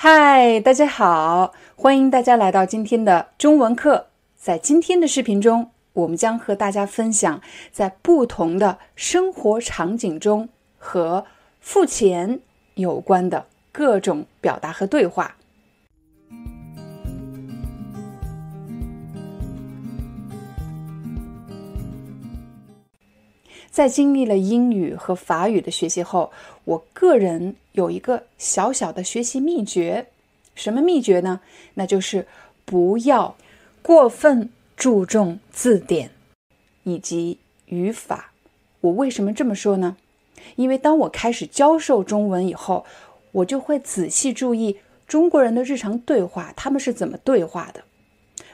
嗨，大家好，欢迎大家来到今天的中文课。在今天的视频中，我们将和大家分享在不同的生活场景中和付钱有关的各种表达和对话。在经历了英语和法语的学习后，我个人有一个小小的学习秘诀。什么秘诀呢？那就是不要过分注重字典以及语法。我为什么这么说呢？因为当我开始教授中文以后，我就会仔细注意中国人的日常对话，他们是怎么对话的。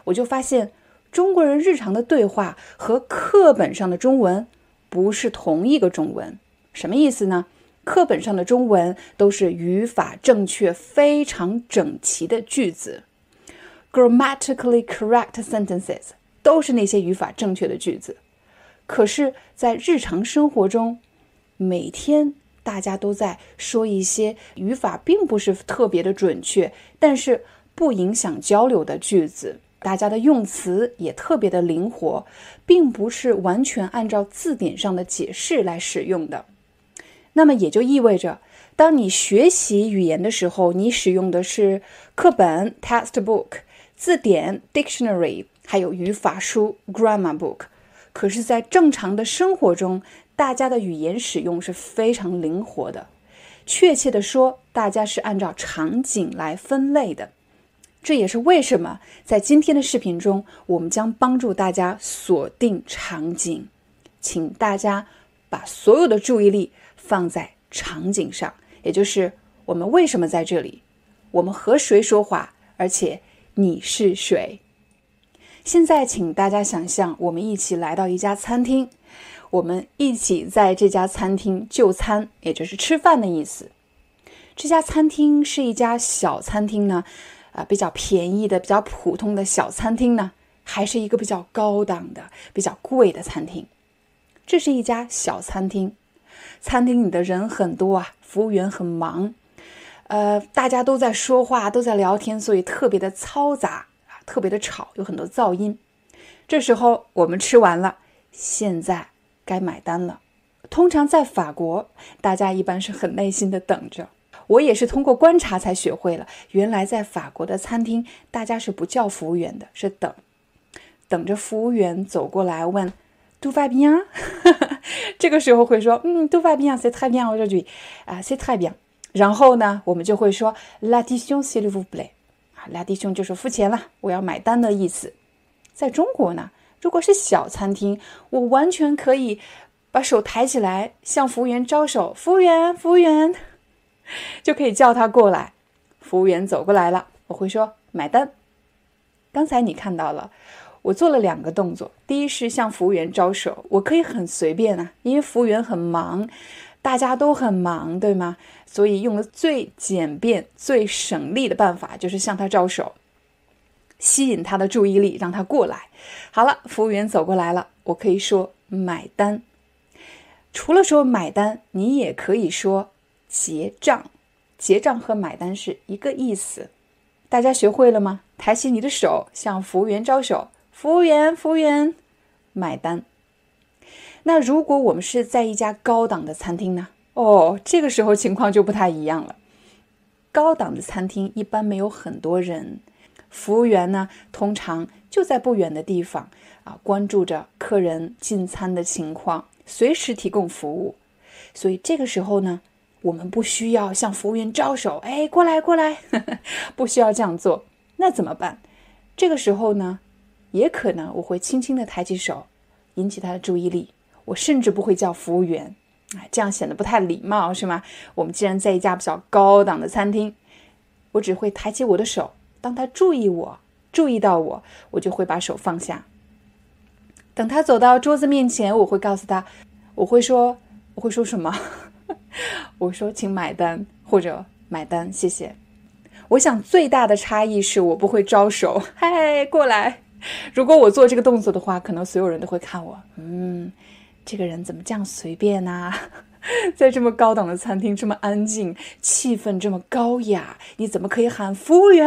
我就发现，中国人日常的对话和课本上的中文。不是同一个中文，什么意思呢？课本上的中文都是语法正确、非常整齐的句子，grammatically correct sentences，都是那些语法正确的句子。可是，在日常生活中，每天大家都在说一些语法并不是特别的准确，但是不影响交流的句子。大家的用词也特别的灵活，并不是完全按照字典上的解释来使用的。那么也就意味着，当你学习语言的时候，你使用的是课本 （textbook）、字典 （dictionary） 还有语法书 （grammar book）。可是，在正常的生活中，大家的语言使用是非常灵活的。确切的说，大家是按照场景来分类的。这也是为什么在今天的视频中，我们将帮助大家锁定场景，请大家把所有的注意力放在场景上，也就是我们为什么在这里，我们和谁说话，而且你是谁。现在，请大家想象，我们一起来到一家餐厅，我们一起在这家餐厅就餐，也就是吃饭的意思。这家餐厅是一家小餐厅呢。啊，比较便宜的、比较普通的小餐厅呢，还是一个比较高档的、比较贵的餐厅。这是一家小餐厅，餐厅里的人很多啊，服务员很忙，呃，大家都在说话，都在聊天，所以特别的嘈杂啊，特别的吵，有很多噪音。这时候我们吃完了，现在该买单了。通常在法国，大家一般是很耐心的等着。我也是通过观察才学会了，原来在法国的餐厅，大家是不叫服务员的，是等，等着服务员走过来问，tout va bien？这个时候会说，嗯，tout va bien，c'est très bien aujourd'hui，啊，c'est très bien。然后呢，我们就会说，l'addition s'il vous plaît，啊，l'addition 就是付钱了，我要买单的意思。在中国呢，如果是小餐厅，我完全可以把手抬起来向服务员招手，服务员，服务员。就可以叫他过来。服务员走过来了，我会说买单。刚才你看到了，我做了两个动作。第一是向服务员招手，我可以很随便啊，因为服务员很忙，大家都很忙，对吗？所以用了最简便、最省力的办法，就是向他招手，吸引他的注意力，让他过来。好了，服务员走过来了，我可以说买单。除了说买单，你也可以说。结账，结账和买单是一个意思，大家学会了吗？抬起你的手，向服务员招手，服务员，服务员，买单。那如果我们是在一家高档的餐厅呢？哦，这个时候情况就不太一样了。高档的餐厅一般没有很多人，服务员呢通常就在不远的地方啊，关注着客人进餐的情况，随时提供服务。所以这个时候呢。我们不需要向服务员招手，哎，过来过来，不需要这样做。那怎么办？这个时候呢，也可能我会轻轻的抬起手，引起他的注意力。我甚至不会叫服务员哎，这样显得不太礼貌，是吗？我们既然在一家比较高档的餐厅，我只会抬起我的手，当他注意我，注意到我，我就会把手放下。等他走到桌子面前，我会告诉他，我会说，我会说什么？我说，请买单，或者买单，谢谢。我想最大的差异是我不会招手，嗨，过来。如果我做这个动作的话，可能所有人都会看我，嗯，这个人怎么这样随便呢？在这么高档的餐厅，这么安静，气氛这么高雅，你怎么可以喊服务员？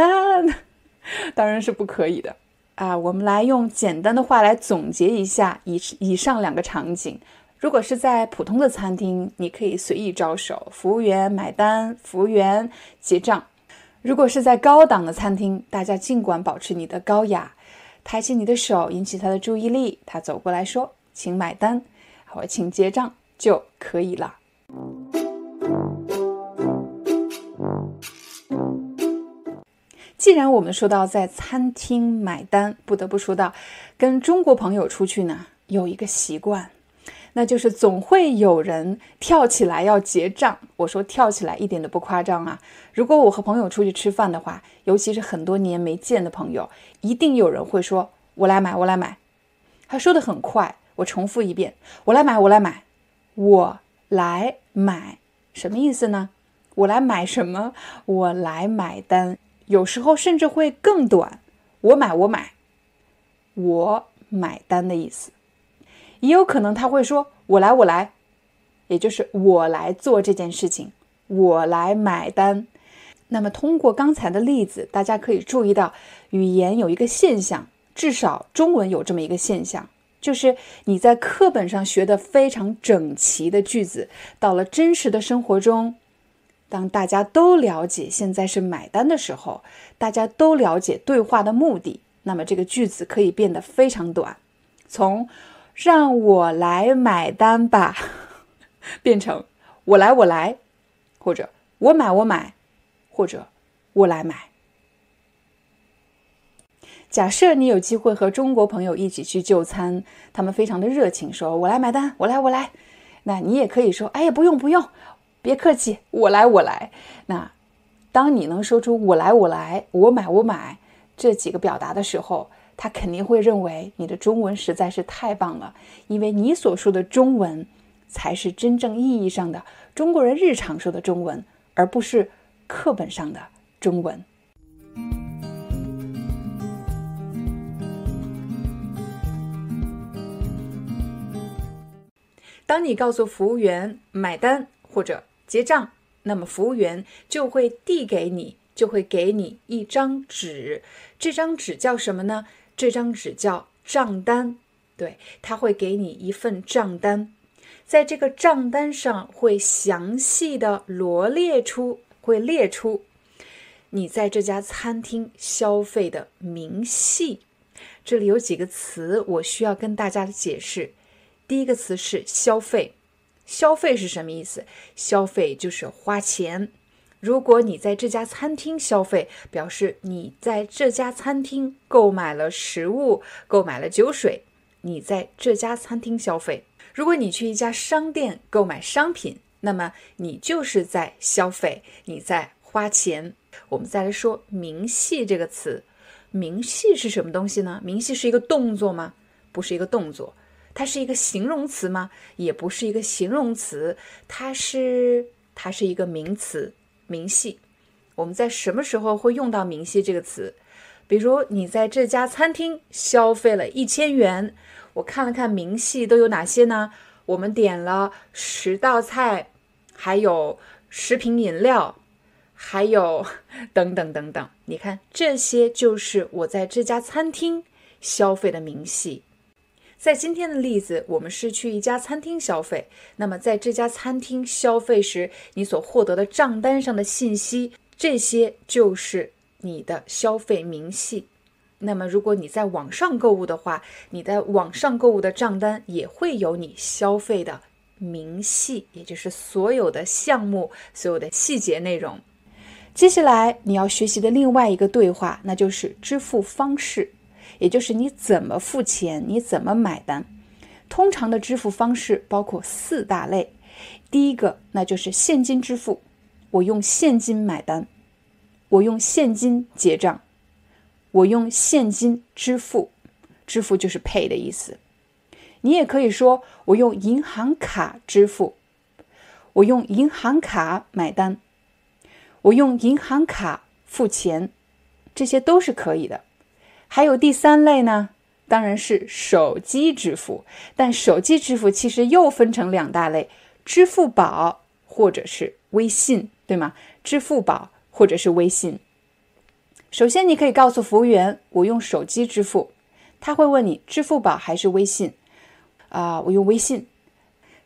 当然是不可以的啊！我们来用简单的话来总结一下以以上两个场景。如果是在普通的餐厅，你可以随意招手，服务员买单，服务员结账。如果是在高档的餐厅，大家尽管保持你的高雅，抬起你的手引起他的注意力，他走过来说：“请买单，或请结账就可以了。”既然我们说到在餐厅买单，不得不说到跟中国朋友出去呢，有一个习惯。那就是总会有人跳起来要结账。我说跳起来一点都不夸张啊！如果我和朋友出去吃饭的话，尤其是很多年没见的朋友，一定有人会说：“我来买，我来买。”他说的很快，我重复一遍：“我来买，我来买，我来买。”什么意思呢？我来买什么？我来买单。有时候甚至会更短：“我买，我买，我买单”的意思。也有可能他会说：“我来，我来，也就是我来做这件事情，我来买单。”那么，通过刚才的例子，大家可以注意到，语言有一个现象，至少中文有这么一个现象，就是你在课本上学的非常整齐的句子，到了真实的生活中，当大家都了解现在是买单的时候，大家都了解对话的目的，那么这个句子可以变得非常短，从。让我来买单吧，变成我来我来，或者我买我买，或者我来买。假设你有机会和中国朋友一起去就餐，他们非常的热情，说我来买单，我来我来。那你也可以说，哎呀，不用不用，别客气，我来我来。那当你能说出我来我来，我买我买这几个表达的时候。他肯定会认为你的中文实在是太棒了，因为你所说的中文才是真正意义上的中国人日常说的中文，而不是课本上的中文。当你告诉服务员买单或者结账，那么服务员就会递给你，就会给你一张纸。这张纸叫什么呢？这张纸叫账单，对他会给你一份账单，在这个账单上会详细的罗列出，会列出你在这家餐厅消费的明细。这里有几个词我需要跟大家解释。第一个词是消费，消费是什么意思？消费就是花钱。如果你在这家餐厅消费，表示你在这家餐厅购买了食物、购买了酒水，你在这家餐厅消费。如果你去一家商店购买商品，那么你就是在消费，你在花钱。我们再来说“明细”这个词，“明细”是什么东西呢？“明细”是一个动作吗？不是一个动作，它是一个形容词吗？也不是一个形容词，它是它是一个名词。明细，我们在什么时候会用到“明细”这个词？比如你在这家餐厅消费了一千元，我看了看明细都有哪些呢？我们点了十道菜，还有十瓶饮料，还有 等等等等。你看，这些就是我在这家餐厅消费的明细。在今天的例子，我们是去一家餐厅消费。那么，在这家餐厅消费时，你所获得的账单上的信息，这些就是你的消费明细。那么，如果你在网上购物的话，你在网上购物的账单也会有你消费的明细，也就是所有的项目、所有的细节内容。接下来你要学习的另外一个对话，那就是支付方式。也就是你怎么付钱，你怎么买单？通常的支付方式包括四大类。第一个，那就是现金支付，我用现金买单，我用现金结账，我用现金支付，支付就是 pay 的意思。你也可以说我用银行卡支付，我用银行卡买单，我用银行卡付钱，这些都是可以的。还有第三类呢，当然是手机支付，但手机支付其实又分成两大类。支付宝或者是微信，对吗？支付宝或者是微信。首先，你可以告诉服务员，我用手机支付。他会问你支付宝还是微信？啊，我用微信。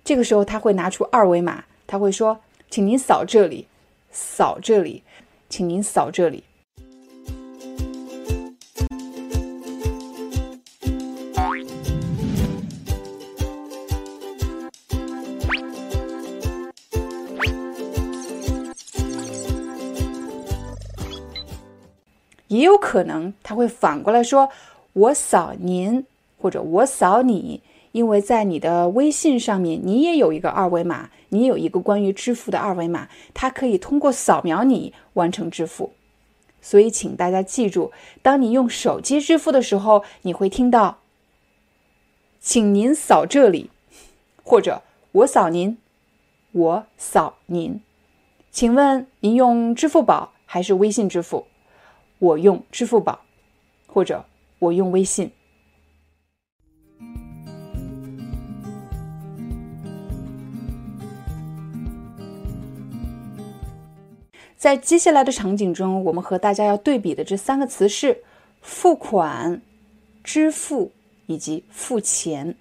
这个时候他会拿出二维码，他会说：“请您扫这里，扫这里，请您扫这里。”也有可能他会反过来说：“我扫您，或者我扫你，因为在你的微信上面，你也有一个二维码，你有一个关于支付的二维码，它可以通过扫描你完成支付。所以，请大家记住，当你用手机支付的时候，你会听到‘请您扫这里’，或者‘我扫您，我扫您’。请问您用支付宝还是微信支付？”我用支付宝，或者我用微信。在接下来的场景中，我们和大家要对比的这三个词是付款、支付以及付钱。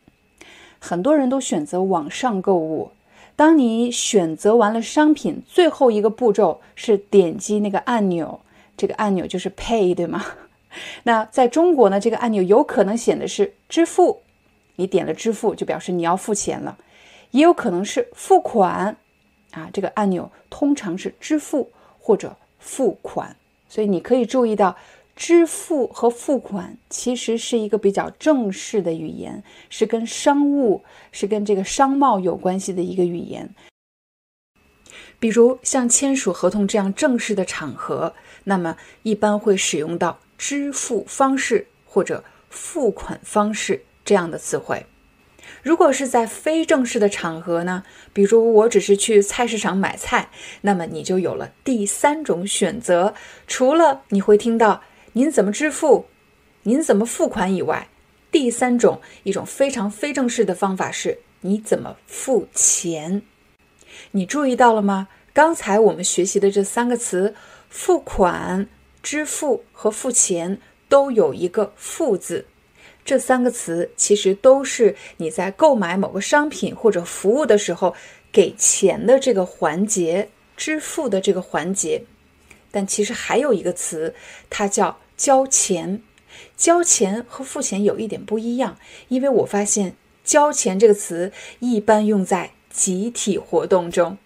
很多人都选择网上购物。当你选择完了商品，最后一个步骤是点击那个按钮。这个按钮就是 Pay，对吗？那在中国呢，这个按钮有可能显的是支付，你点了支付就表示你要付钱了，也有可能是付款，啊，这个按钮通常是支付或者付款，所以你可以注意到，支付和付款其实是一个比较正式的语言，是跟商务、是跟这个商贸有关系的一个语言。比如像签署合同这样正式的场合，那么一般会使用到支付方式或者付款方式这样的词汇。如果是在非正式的场合呢，比如我只是去菜市场买菜，那么你就有了第三种选择。除了你会听到您怎么支付、您怎么付款以外，第三种一种非常非正式的方法是你怎么付钱。你注意到了吗？刚才我们学习的这三个词“付款”“支付”和“付钱”都有一个“付”字。这三个词其实都是你在购买某个商品或者服务的时候给钱的这个环节、支付的这个环节。但其实还有一个词，它叫“交钱”。交钱和付钱有一点不一样，因为我发现“交钱”这个词一般用在。集体活动中，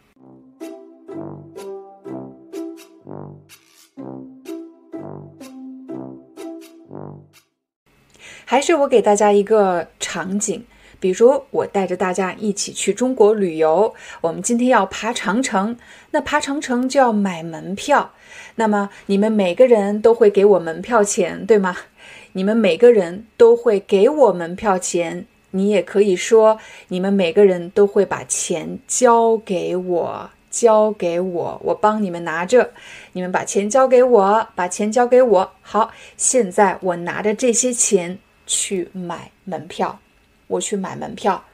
还是我给大家一个场景，比如我带着大家一起去中国旅游，我们今天要爬长城，那爬长城就要买门票，那么你们每个人都会给我门票钱，对吗？你们每个人都会给我门票钱。你也可以说，你们每个人都会把钱交给我，交给我，我帮你们拿着。你们把钱交给我，把钱交给我。好，现在我拿着这些钱去买门票，我去买门票。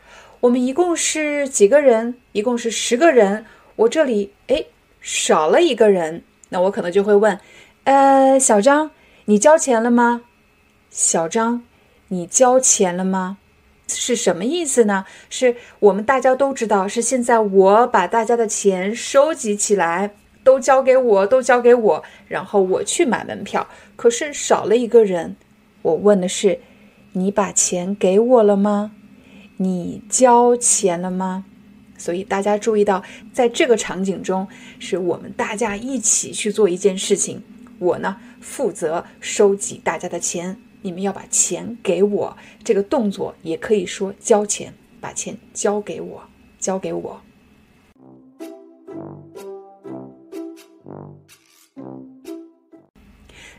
我们一共是几个人？一共是十个人。我这里哎少了一个人，那我可能就会问，呃，小张，你交钱了吗？小张，你交钱了吗？是什么意思呢？是我们大家都知道，是现在我把大家的钱收集起来，都交给我，都交给我，然后我去买门票。可是少了一个人，我问的是：你把钱给我了吗？你交钱了吗？所以大家注意到在这个场景中是我们大家一起去做一件事情我呢负责收集大家的钱你们要把钱给我。这个动作也可以说交钱把钱交给我交给我。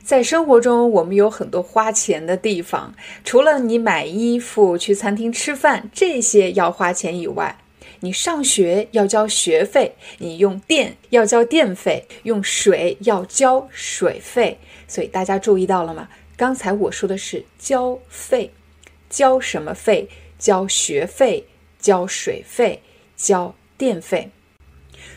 在生活中，我们有很多花钱的地方，除了你买衣服、去餐厅吃饭这些要花钱以外，你上学要交学费，你用电要交电费，用水要交水费。所以大家注意到了吗？刚才我说的是交费，交什么费？交学费、交水费、交电费。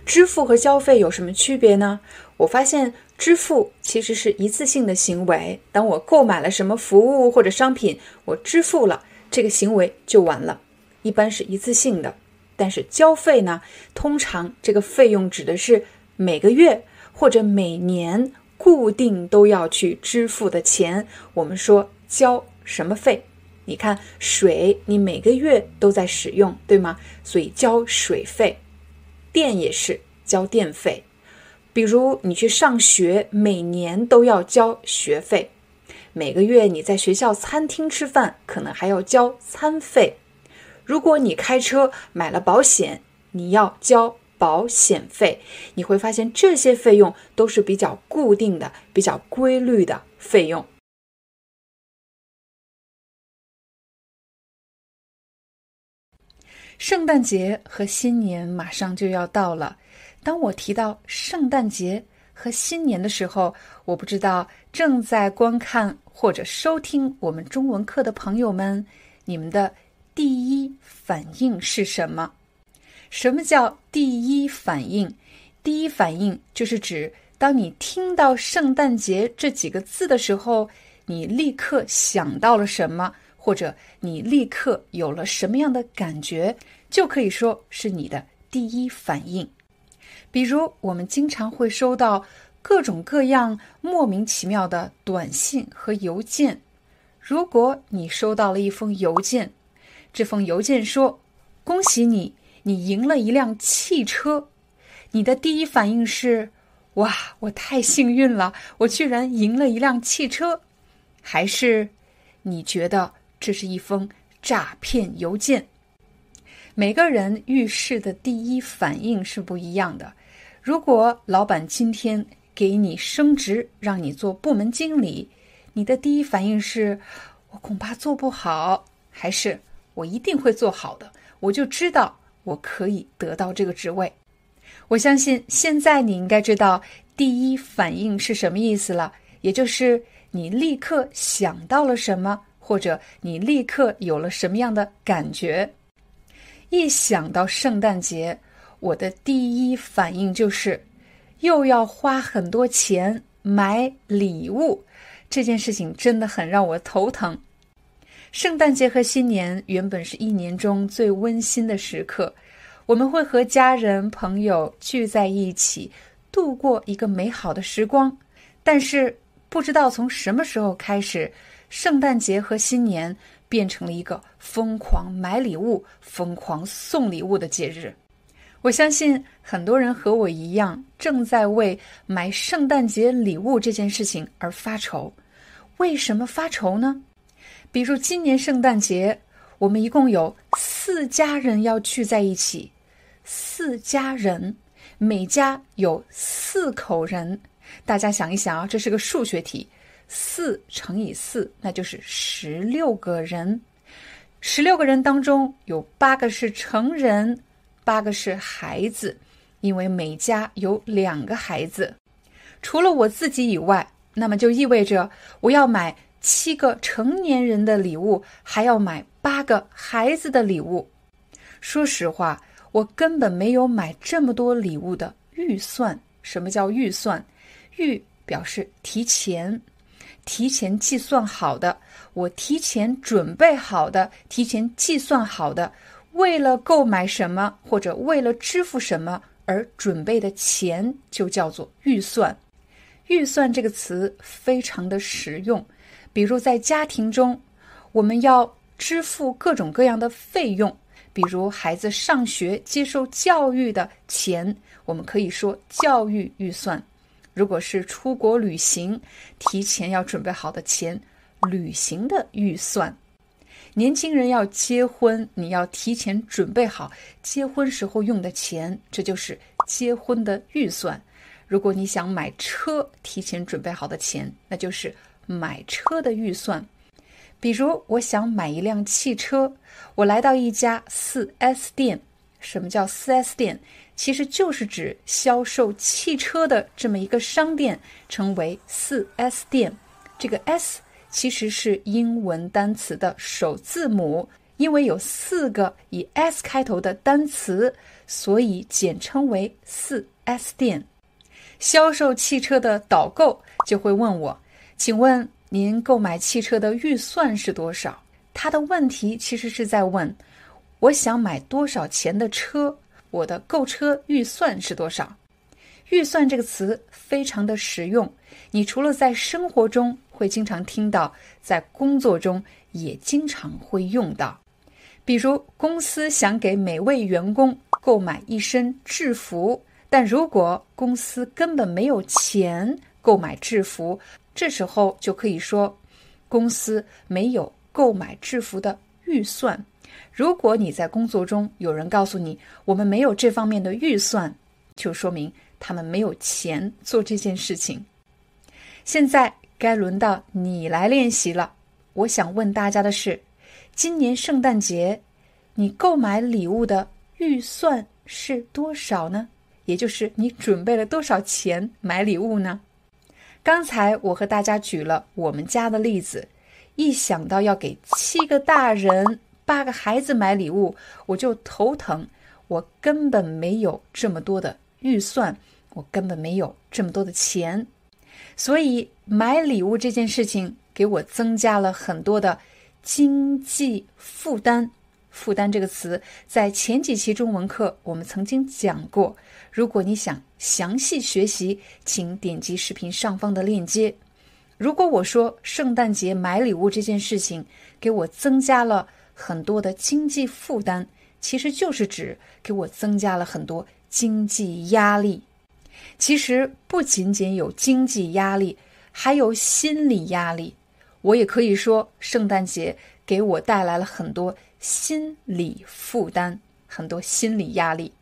支付和交费有什么区别呢？我发现支付其实是一次性的行为。当我购买了什么服务或者商品，我支付了，这个行为就完了，一般是一次性的。但是交费呢，通常这个费用指的是每个月或者每年固定都要去支付的钱。我们说交什么费？你看水，你每个月都在使用，对吗？所以交水费。电也是交电费。比如你去上学，每年都要交学费；每个月你在学校餐厅吃饭，可能还要交餐费。如果你开车买了保险，你要交保险费。你会发现这些费用都是比较固定的、比较规律的费用。圣诞节和新年马上就要到了。当我提到圣诞节和新年的时候，我不知道正在观看或者收听我们中文课的朋友们，你们的第一反应是什么？什么叫第一反应？第一反应就是指当你听到“圣诞节”这几个字的时候，你立刻想到了什么，或者你立刻有了什么样的感觉，就可以说是你的第一反应。比如，我们经常会收到各种各样莫名其妙的短信和邮件。如果你收到了一封邮件，这封邮件说：“恭喜你，你赢了一辆汽车。”你的第一反应是：“哇，我太幸运了，我居然赢了一辆汽车。”还是你觉得这是一封诈骗邮件？每个人遇事的第一反应是不一样的。如果老板今天给你升职，让你做部门经理，你的第一反应是：我恐怕做不好，还是我一定会做好的？我就知道我可以得到这个职位。我相信现在你应该知道第一反应是什么意思了，也就是你立刻想到了什么，或者你立刻有了什么样的感觉。一想到圣诞节。我的第一反应就是，又要花很多钱买礼物，这件事情真的很让我头疼。圣诞节和新年原本是一年中最温馨的时刻，我们会和家人朋友聚在一起，度过一个美好的时光。但是不知道从什么时候开始，圣诞节和新年变成了一个疯狂买礼物、疯狂送礼物的节日。我相信很多人和我一样，正在为买圣诞节礼物这件事情而发愁。为什么发愁呢？比如今年圣诞节，我们一共有四家人要聚在一起，四家人，每家有四口人。大家想一想啊，这是个数学题，四乘以四，那就是十六个人。十六个人当中有八个是成人。八个是孩子，因为每家有两个孩子，除了我自己以外，那么就意味着我要买七个成年人的礼物，还要买八个孩子的礼物。说实话，我根本没有买这么多礼物的预算。什么叫预算？预表示提前，提前计算好的，我提前准备好的，提前计算好的。为了购买什么或者为了支付什么而准备的钱，就叫做预算。预算这个词非常的实用，比如在家庭中，我们要支付各种各样的费用，比如孩子上学接受教育的钱，我们可以说教育预算；如果是出国旅行，提前要准备好的钱，旅行的预算。年轻人要结婚，你要提前准备好结婚时候用的钱，这就是结婚的预算。如果你想买车，提前准备好的钱，那就是买车的预算。比如，我想买一辆汽车，我来到一家 4S 店。什么叫 4S 店？其实就是指销售汽车的这么一个商店，称为 4S 店。这个 S 其实是英文单词的首字母，因为有四个以 S 开头的单词，所以简称为 4S 店。销售汽车的导购就会问我：“请问您购买汽车的预算是多少？”他的问题其实是在问。我想买多少钱的车？我的购车预算是多少？预算这个词非常的实用，你除了在生活中会经常听到，在工作中也经常会用到。比如，公司想给每位员工购买一身制服，但如果公司根本没有钱购买制服，这时候就可以说，公司没有购买制服的预算。如果你在工作中有人告诉你我们没有这方面的预算，就说明他们没有钱做这件事情。现在该轮到你来练习了。我想问大家的是：今年圣诞节你购买礼物的预算是多少呢？也就是你准备了多少钱买礼物呢？刚才我和大家举了我们家的例子，一想到要给七个大人。八个孩子买礼物，我就头疼。我根本没有这么多的预算，我根本没有这么多的钱，所以买礼物这件事情给我增加了很多的经济负担。负担这个词在前几期中文课我们曾经讲过。如果你想详细学习，请点击视频上方的链接。如果我说圣诞节买礼物这件事情给我增加了。很多的经济负担，其实就是指给我增加了很多经济压力。其实不仅仅有经济压力，还有心理压力。我也可以说，圣诞节给我带来了很多心理负担，很多心理压力。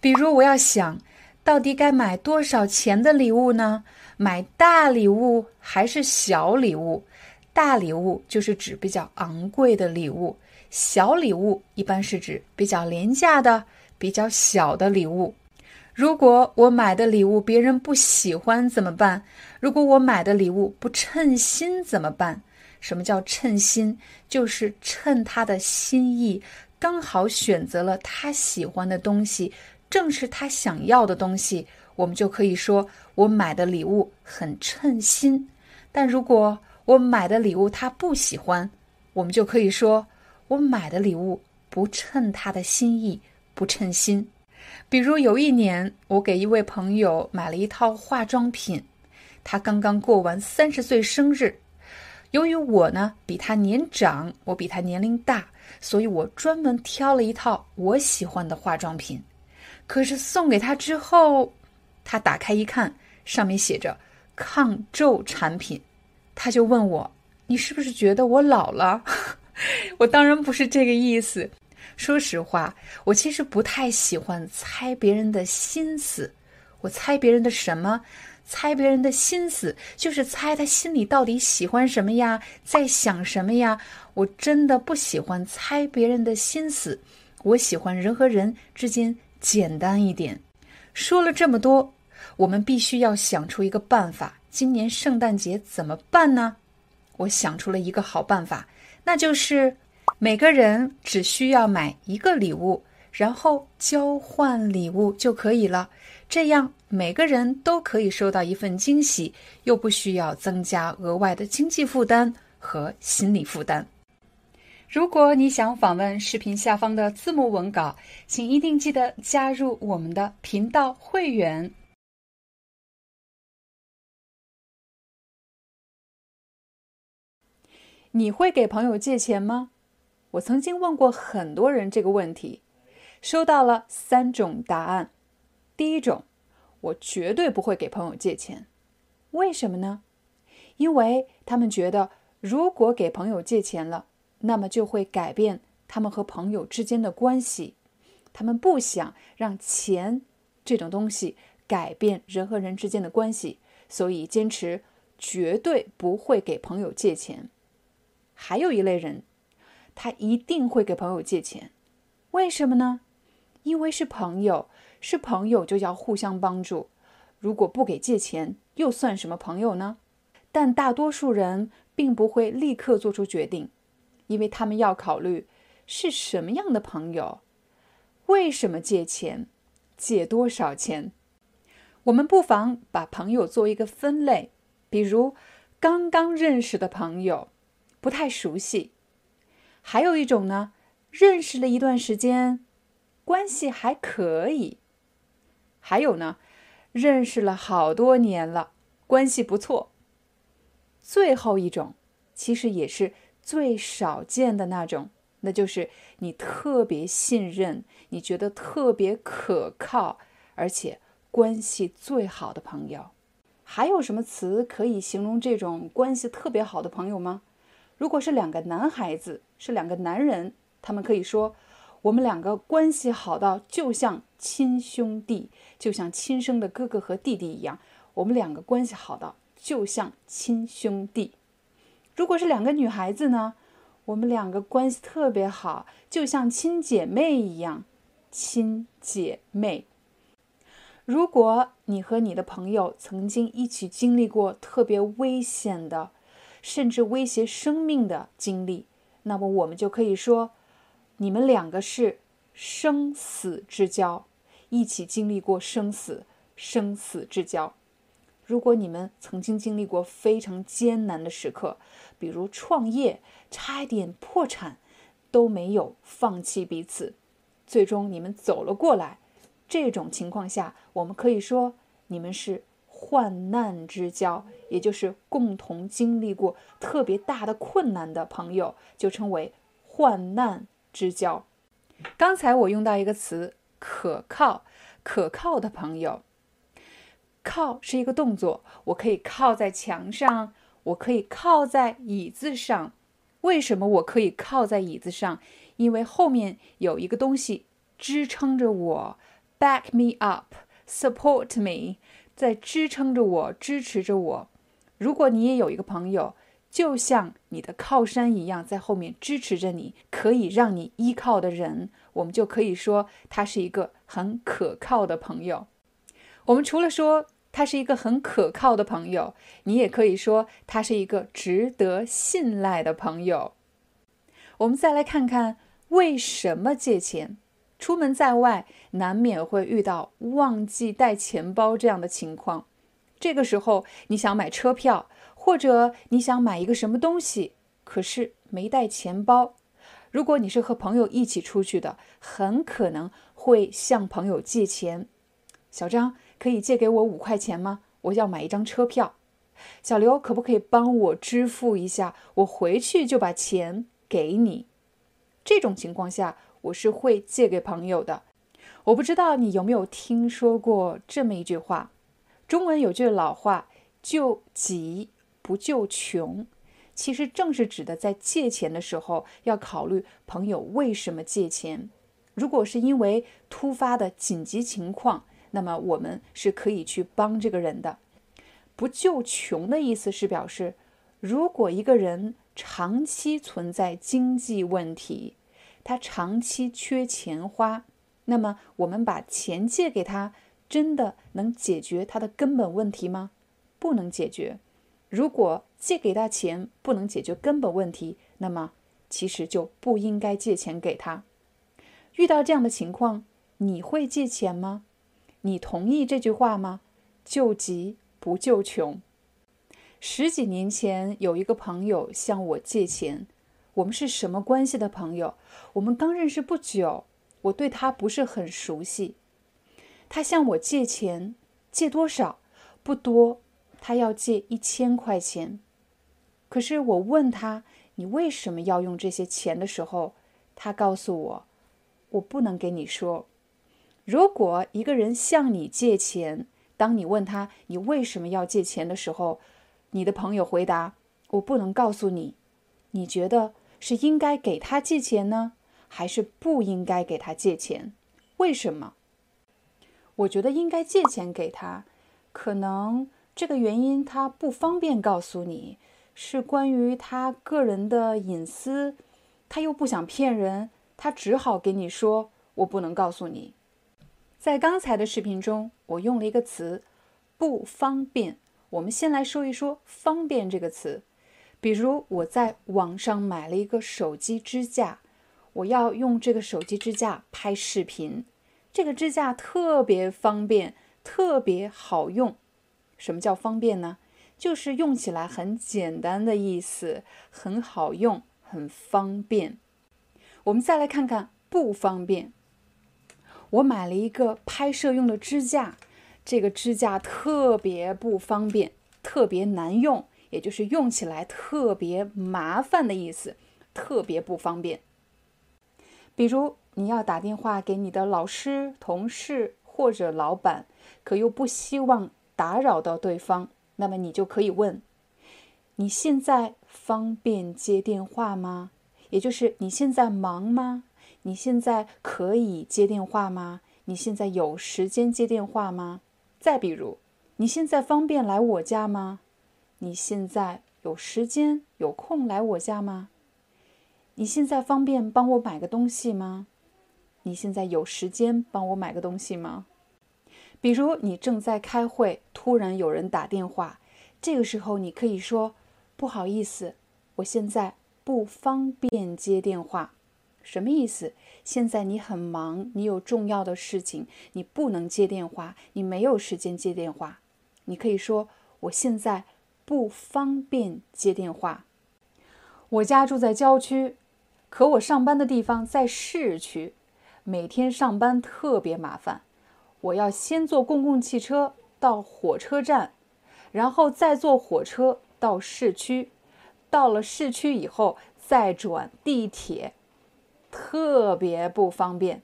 比如，我要想到底该买多少钱的礼物呢？买大礼物还是小礼物？大礼物就是指比较昂贵的礼物，小礼物一般是指比较廉价的、比较小的礼物。如果我买的礼物别人不喜欢怎么办？如果我买的礼物不称心怎么办？什么叫称心？就是称他的心意，刚好选择了他喜欢的东西，正是他想要的东西，我们就可以说我买的礼物很称心。但如果我买的礼物他不喜欢，我们就可以说我买的礼物不称他的心意，不称心。比如有一年，我给一位朋友买了一套化妆品，他刚刚过完三十岁生日。由于我呢比他年长，我比他年龄大，所以我专门挑了一套我喜欢的化妆品。可是送给他之后，他打开一看，上面写着抗皱产品。他就问我：“你是不是觉得我老了？” 我当然不是这个意思。说实话，我其实不太喜欢猜别人的心思。我猜别人的什么？猜别人的心思，就是猜他心里到底喜欢什么呀，在想什么呀。我真的不喜欢猜别人的心思。我喜欢人和人之间简单一点。说了这么多，我们必须要想出一个办法。今年圣诞节怎么办呢？我想出了一个好办法，那就是每个人只需要买一个礼物，然后交换礼物就可以了。这样每个人都可以收到一份惊喜，又不需要增加额外的经济负担和心理负担。如果你想访问视频下方的字幕文稿，请一定记得加入我们的频道会员。你会给朋友借钱吗？我曾经问过很多人这个问题，收到了三种答案。第一种，我绝对不会给朋友借钱。为什么呢？因为他们觉得，如果给朋友借钱了，那么就会改变他们和朋友之间的关系。他们不想让钱这种东西改变人和人之间的关系，所以坚持绝对不会给朋友借钱。还有一类人，他一定会给朋友借钱，为什么呢？因为是朋友，是朋友就要互相帮助。如果不给借钱，又算什么朋友呢？但大多数人并不会立刻做出决定，因为他们要考虑是什么样的朋友，为什么借钱，借多少钱。我们不妨把朋友做一个分类，比如刚刚认识的朋友，不太熟悉；还有一种呢，认识了一段时间，关系还可以；还有呢。认识了好多年了，关系不错。最后一种，其实也是最少见的那种，那就是你特别信任、你觉得特别可靠，而且关系最好的朋友。还有什么词可以形容这种关系特别好的朋友吗？如果是两个男孩子，是两个男人，他们可以说。我们两个关系好到就像亲兄弟，就像亲生的哥哥和弟弟一样。我们两个关系好到就像亲兄弟。如果是两个女孩子呢？我们两个关系特别好，就像亲姐妹一样，亲姐妹。如果你和你的朋友曾经一起经历过特别危险的，甚至威胁生命的经历，那么我们就可以说。你们两个是生死之交，一起经历过生死，生死之交。如果你们曾经经历过非常艰难的时刻，比如创业，差一点破产，都没有放弃彼此，最终你们走了过来。这种情况下，我们可以说你们是患难之交，也就是共同经历过特别大的困难的朋友，就称为患难。之交，刚才我用到一个词“可靠”，可靠的朋友。靠是一个动作，我可以靠在墙上，我可以靠在椅子上。为什么我可以靠在椅子上？因为后面有一个东西支撑着我，back me up，support me，在支撑着我，支持着我。如果你也有一个朋友。就像你的靠山一样，在后面支持着你，可以让你依靠的人，我们就可以说他是一个很可靠的朋友。我们除了说他是一个很可靠的朋友，你也可以说他是一个值得信赖的朋友。我们再来看看为什么借钱。出门在外，难免会遇到忘记带钱包这样的情况。这个时候，你想买车票。或者你想买一个什么东西，可是没带钱包。如果你是和朋友一起出去的，很可能会向朋友借钱。小张，可以借给我五块钱吗？我要买一张车票。小刘，可不可以帮我支付一下？我回去就把钱给你。这种情况下，我是会借给朋友的。我不知道你有没有听说过这么一句话，中文有句老话：救急。不救穷，其实正是指的在借钱的时候要考虑朋友为什么借钱。如果是因为突发的紧急情况，那么我们是可以去帮这个人的。不救穷的意思是表示，如果一个人长期存在经济问题，他长期缺钱花，那么我们把钱借给他，真的能解决他的根本问题吗？不能解决。如果借给他钱不能解决根本问题，那么其实就不应该借钱给他。遇到这样的情况，你会借钱吗？你同意这句话吗？救急不救穷。十几年前有一个朋友向我借钱，我们是什么关系的朋友？我们刚认识不久，我对他不是很熟悉。他向我借钱，借多少？不多。他要借一千块钱，可是我问他：“你为什么要用这些钱？”的时候，他告诉我：“我不能给你说。”如果一个人向你借钱，当你问他你为什么要借钱的时候，你的朋友回答：“我不能告诉你。”你觉得是应该给他借钱呢，还是不应该给他借钱？为什么？我觉得应该借钱给他，可能这个原因他不方便告诉你，是关于他个人的隐私，他又不想骗人，他只好给你说我不能告诉你。在刚才的视频中，我用了一个词“不方便”。我们先来说一说“方便”这个词。比如我在网上买了一个手机支架，我要用这个手机支架拍视频。这个支架特别方便，特别好用。什么叫方便呢？就是用起来很简单的意思，很好用，很方便。我们再来看看不方便。我买了一个拍摄用的支架，这个支架特别不方便，特别难用。也就是用起来特别麻烦的意思，特别不方便。比如你要打电话给你的老师、同事或者老板，可又不希望打扰到对方，那么你就可以问：“你现在方便接电话吗？”也就是你现在忙吗？你现在可以接电话吗？你现在有时间接电话吗？再比如，你现在方便来我家吗？你现在有时间有空来我家吗？你现在方便帮我买个东西吗？你现在有时间帮我买个东西吗？比如你正在开会，突然有人打电话，这个时候你可以说：“不好意思，我现在不方便接电话。”什么意思？现在你很忙，你有重要的事情，你不能接电话，你没有时间接电话。你可以说：“我现在。”不方便接电话。我家住在郊区，可我上班的地方在市区，每天上班特别麻烦。我要先坐公共汽车到火车站，然后再坐火车到市区，到了市区以后再转地铁，特别不方便。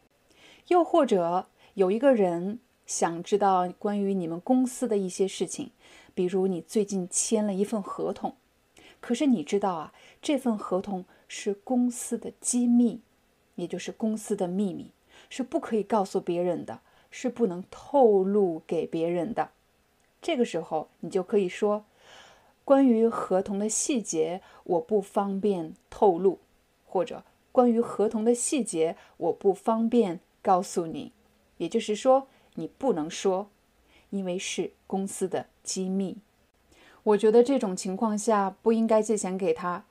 又或者有一个人想知道关于你们公司的一些事情。比如你最近签了一份合同，可是你知道啊，这份合同是公司的机密，也就是公司的秘密，是不可以告诉别人的，是不能透露给别人的。这个时候你就可以说，关于合同的细节我不方便透露，或者关于合同的细节我不方便告诉你，也就是说你不能说。因为是公司的机密，我觉得这种情况下不应该借钱给他，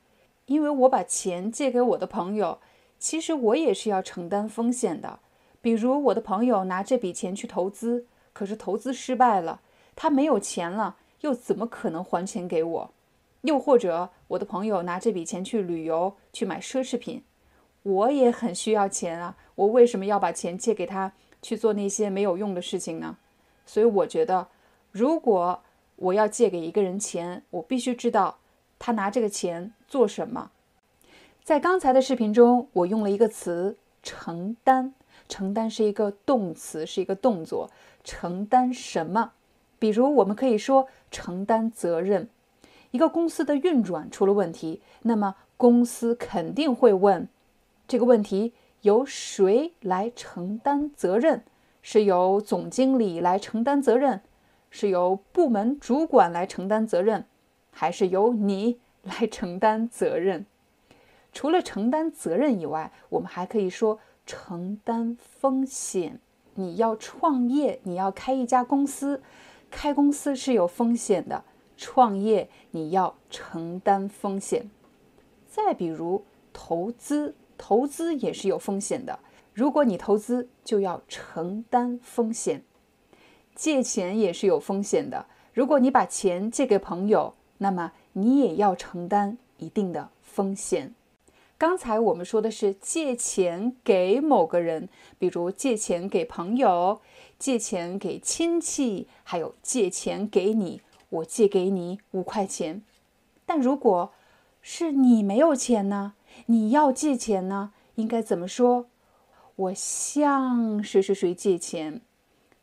因为我把钱借给我的朋友，其实我也是要承担风险的。比如我的朋友拿这笔钱去投资，可是投资失败了，他没有钱了，又怎么可能还钱给我？又或者我的朋友拿这笔钱去旅游，去买奢侈品，我也很需要钱啊，我为什么要把钱借给他去做那些没有用的事情呢？所以我觉得，如果我要借给一个人钱，我必须知道他拿这个钱做什么。在刚才的视频中，我用了一个词“承担”，承担是一个动词，是一个动作。承担什么？比如，我们可以说承担责任。一个公司的运转出了问题，那么公司肯定会问：这个问题由谁来承担责任？是由总经理来承担责任，是由部门主管来承担责任，还是由你 来承担责任？除了承担责任以外，我们还可以说承担风险。你要创业，你要开一家公司，开公司是有风险的。创业你要承担风险。再比如投资，投资也是有风险的。如果你投资，就要承担风险；借钱也是有风险的。如果你把钱借给朋友，那么你也要承担一定的风险。刚才我们说的是借钱给某个人，比如借钱给朋友、借钱给亲戚，还有借钱给你，我借给你五块钱。但如果是你没有钱呢？你要借钱呢？应该怎么说？我向谁谁谁借钱，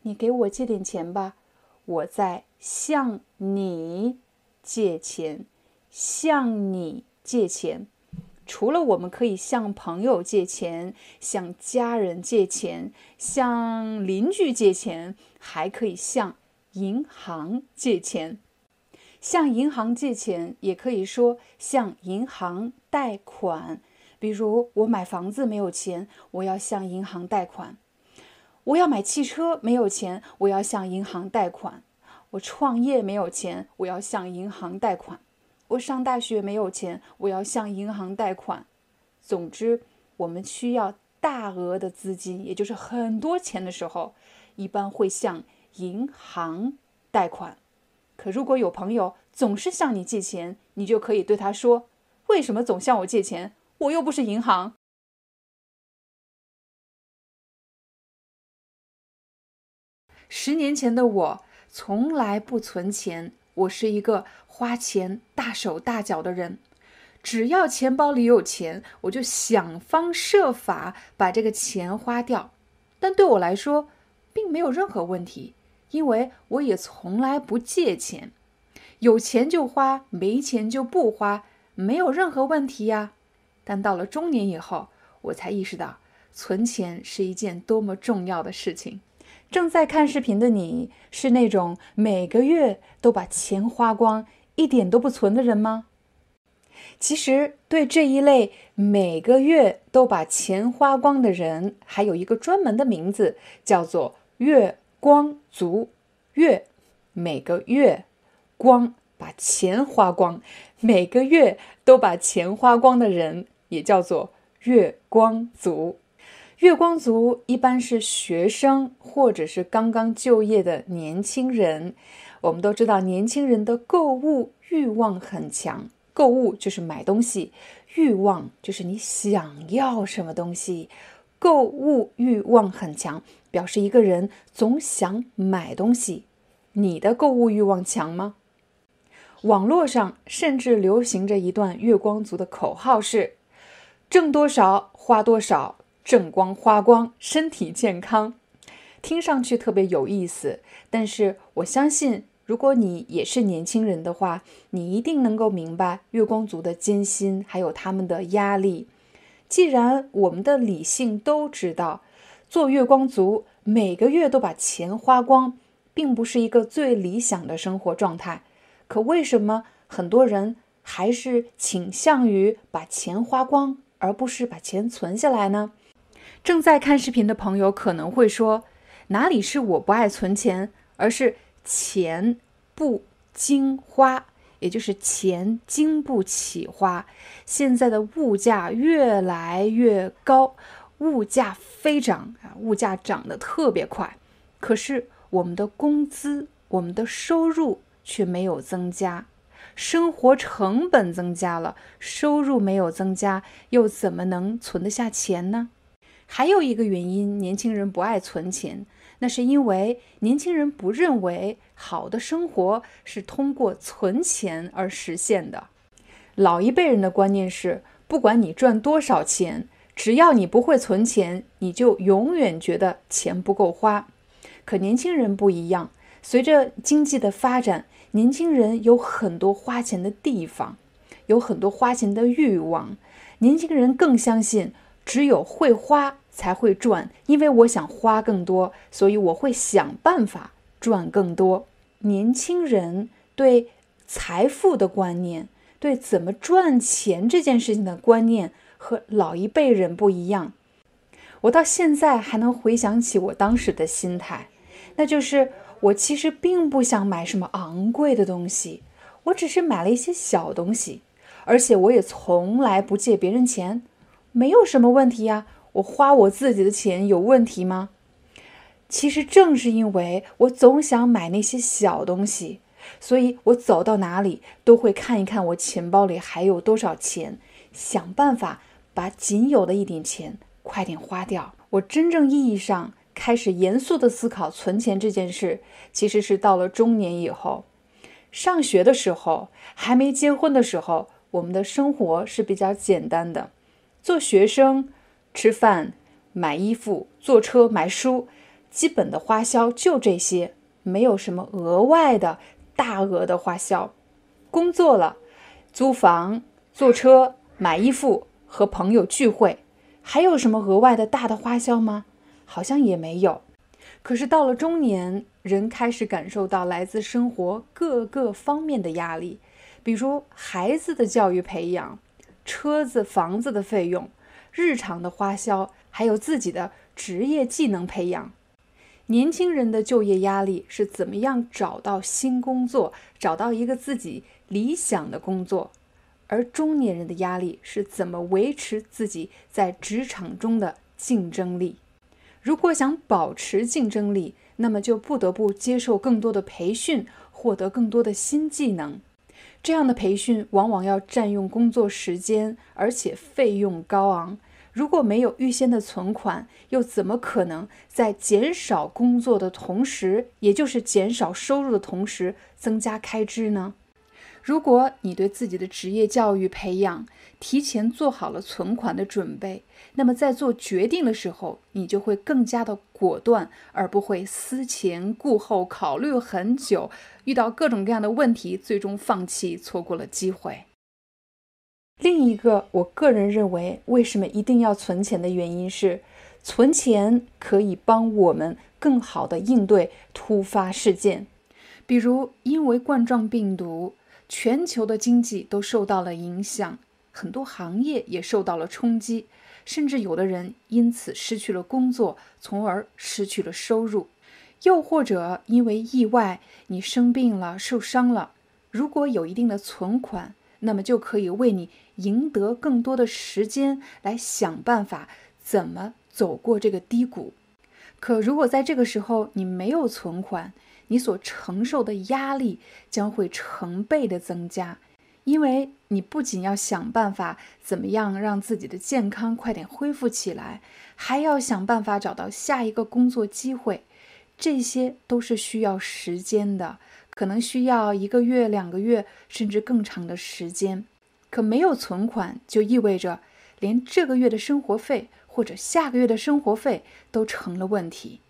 你给我借点钱吧。我在向你借钱，向你借钱。除了我们可以向朋友借钱、向家人借钱、向邻居借钱，还可以向银行借钱。向银行借钱，也可以说向银行贷款。比如，我买房子没有钱，我要向银行贷款；我要买汽车没有钱，我要向银行贷款；我创业没有钱，我要向银行贷款；我上大学没有钱，我要向银行贷款。总之，我们需要大额的资金，也就是很多钱的时候，一般会向银行贷款。可如果有朋友总是向你借钱，你就可以对他说：“为什么总向我借钱？我又不是银行。”十年前的我从来不存钱，我是一个花钱大手大脚的人。只要钱包里有钱，我就想方设法把这个钱花掉。但对我来说，并没有任何问题。因为我也从来不借钱，有钱就花，没钱就不花，没有任何问题呀。但到了中年以后，我才意识到存钱是一件多么重要的事情。正在看视频的你，是那种每个月都把钱花光、一点都不存的人吗？其实，对这一类每个月都把钱花光的人，还有一个专门的名字，叫做月。光族月，每个月光把钱花光，每个月都把钱花光的人也叫做月光族。月光族一般是学生或者是刚刚就业的年轻人。我们都知道，年轻人的购物欲望很强，购物就是买东西，欲望就是你想要什么东西，购物欲望很强。表示一个人总想买东西，你的购物欲望强吗？网络上甚至流行着一段月光族的口号是：挣多少花多少，挣光花光，身体健康。听上去特别有意思，但是我相信，如果你也是年轻人的话，你一定能够明白月光族的艰辛，还有他们的压力。既然我们的理性都知道。做月光族，每个月都把钱花光，并不是一个最理想的生活状态。可为什么很多人还是倾向于把钱花光，而不是把钱存下来呢？正在看视频的朋友可能会说：“哪里是我不爱存钱，而是钱不经花，也就是钱经不起花。现在的物价越来越高。”物价飞涨啊，物价涨得特别快，可是我们的工资、我们的收入却没有增加，生活成本增加了，收入没有增加，又怎么能存得下钱呢？还有一个原因，年轻人不爱存钱，那是因为年轻人不认为好的生活是通过存钱而实现的。老一辈人的观念是，不管你赚多少钱。只要你不会存钱，你就永远觉得钱不够花。可年轻人不一样，随着经济的发展，年轻人有很多花钱的地方，有很多花钱的欲望。年轻人更相信，只有会花才会赚，因为我想花更多，所以我会想办法赚更多。年轻人对财富的观念，对怎么赚钱这件事情的观念。和老一辈人不一样，我到现在还能回想起我当时的心态，那就是我其实并不想买什么昂贵的东西，我只是买了一些小东西，而且我也从来不借别人钱，没有什么问题呀，我花我自己的钱有问题吗？其实正是因为我总想买那些小东西，所以我走到哪里都会看一看我钱包里还有多少钱，想办法。把仅有的一点钱快点花掉。我真正意义上开始严肃的思考存钱这件事，其实是到了中年以后。上学的时候，还没结婚的时候，我们的生活是比较简单的。做学生，吃饭、买衣服、坐车、买书，基本的花销就这些，没有什么额外的大额的花销。工作了，租房、坐车、买衣服。和朋友聚会，还有什么额外的大的花销吗？好像也没有。可是到了中年，人开始感受到来自生活各个方面的压力，比如孩子的教育培养、车子、房子的费用、日常的花销，还有自己的职业技能培养。年轻人的就业压力是怎么样找到新工作，找到一个自己理想的工作？而中年人的压力是怎么维持自己在职场中的竞争力？如果想保持竞争力，那么就不得不接受更多的培训，获得更多的新技能。这样的培训往往要占用工作时间，而且费用高昂。如果没有预先的存款，又怎么可能在减少工作的同时，也就是减少收入的同时，增加开支呢？如果你对自己的职业教育培养提前做好了存款的准备，那么在做决定的时候，你就会更加的果断，而不会思前顾后，考虑很久，遇到各种各样的问题，最终放弃，错过了机会。另一个，我个人认为，为什么一定要存钱的原因是，存钱可以帮我们更好的应对突发事件，比如因为冠状病毒，全球的经济都受到了影响，很多行业也受到了冲击，甚至有的人因此失去了工作，从而失去了收入；又或者因为意外，你生病了、受伤了，如果有一定的存款。那么就可以为你赢得更多的时间来想办法怎么走过这个低谷。可如果在这个时候你没有存款，你所承受的压力将会成倍的增加，因为你不仅要想办法怎么样让自己的健康快点恢复起来，还要想办法找到下一个工作机会，这些都是需要时间的。可能需要一个月、两个月，甚至更长的时间。可没有存款，就意味着连这个月的生活费或者下个月的生活费都成了问题。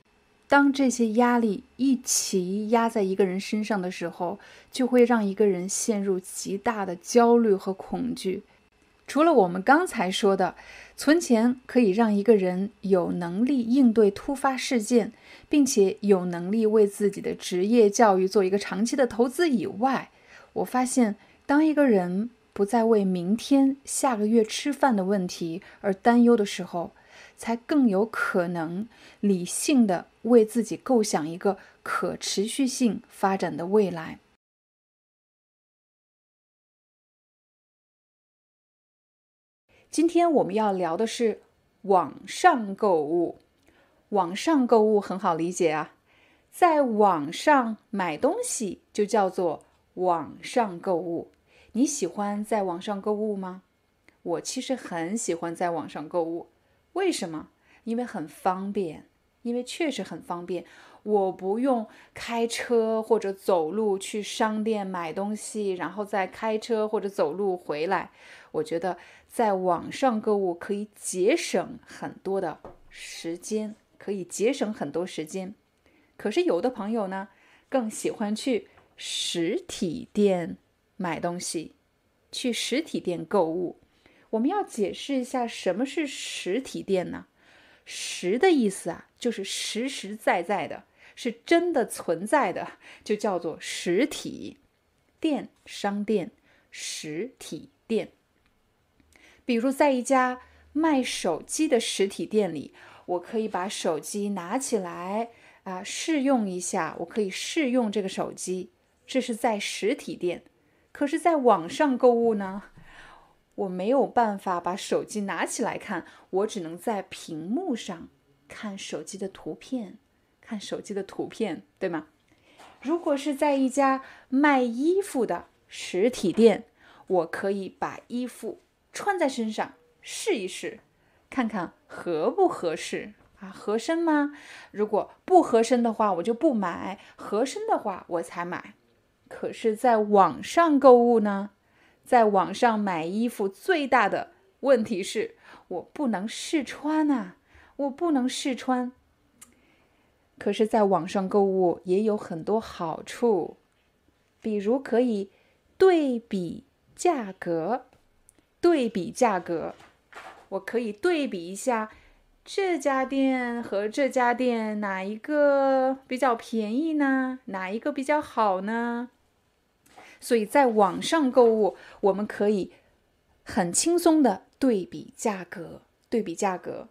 当这些压力一起压在一个人身上的时候，就会让一个人陷入极大的焦虑和恐惧。除了我们刚才说的，存钱可以让一个人有能力应对突发事件，并且有能力为自己的职业教育做一个长期的投资以外，我发现，当一个人不再为明天、下个月吃饭的问题而担忧的时候，才更有可能理性的为自己构想一个可持续性发展的未来。今天我们要聊的是网上购物。网上购物很好理解啊，在网上买东西就叫做网上购物。你喜欢在网上购物吗？我其实很喜欢在网上购物。为什么？因为很方便，因为确实很方便。我不用开车或者走路去商店买东西，然后再开车或者走路回来。我觉得在网上购物可以节省很多的时间，可以节省很多时间。可是有的朋友呢，更喜欢去实体店买东西，去实体店购物。我们要解释一下什么是实体店呢？实的意思啊，就是实实在在的。是真的存在的，就叫做实体店、商店、实体店。比如在一家卖手机的实体店里，我可以把手机拿起来啊，试用一下。我可以试用这个手机，这是在实体店。可是，在网上购物呢，我没有办法把手机拿起来看，我只能在屏幕上看手机的图片。看手机的图片，对吗？如果是在一家卖衣服的实体店，我可以把衣服穿在身上试一试，看看合不合适啊？合身吗？如果不合身的话，我就不买；合身的话，我才买。可是，在网上购物呢？在网上买衣服最大的问题是我不能试穿啊！我不能试穿。可是，在网上购物也有很多好处，比如可以对比价格。对比价格，我可以对比一下这家店和这家店哪一个比较便宜呢？哪一个比较好呢？所以在网上购物，我们可以很轻松的对比价格，对比价格。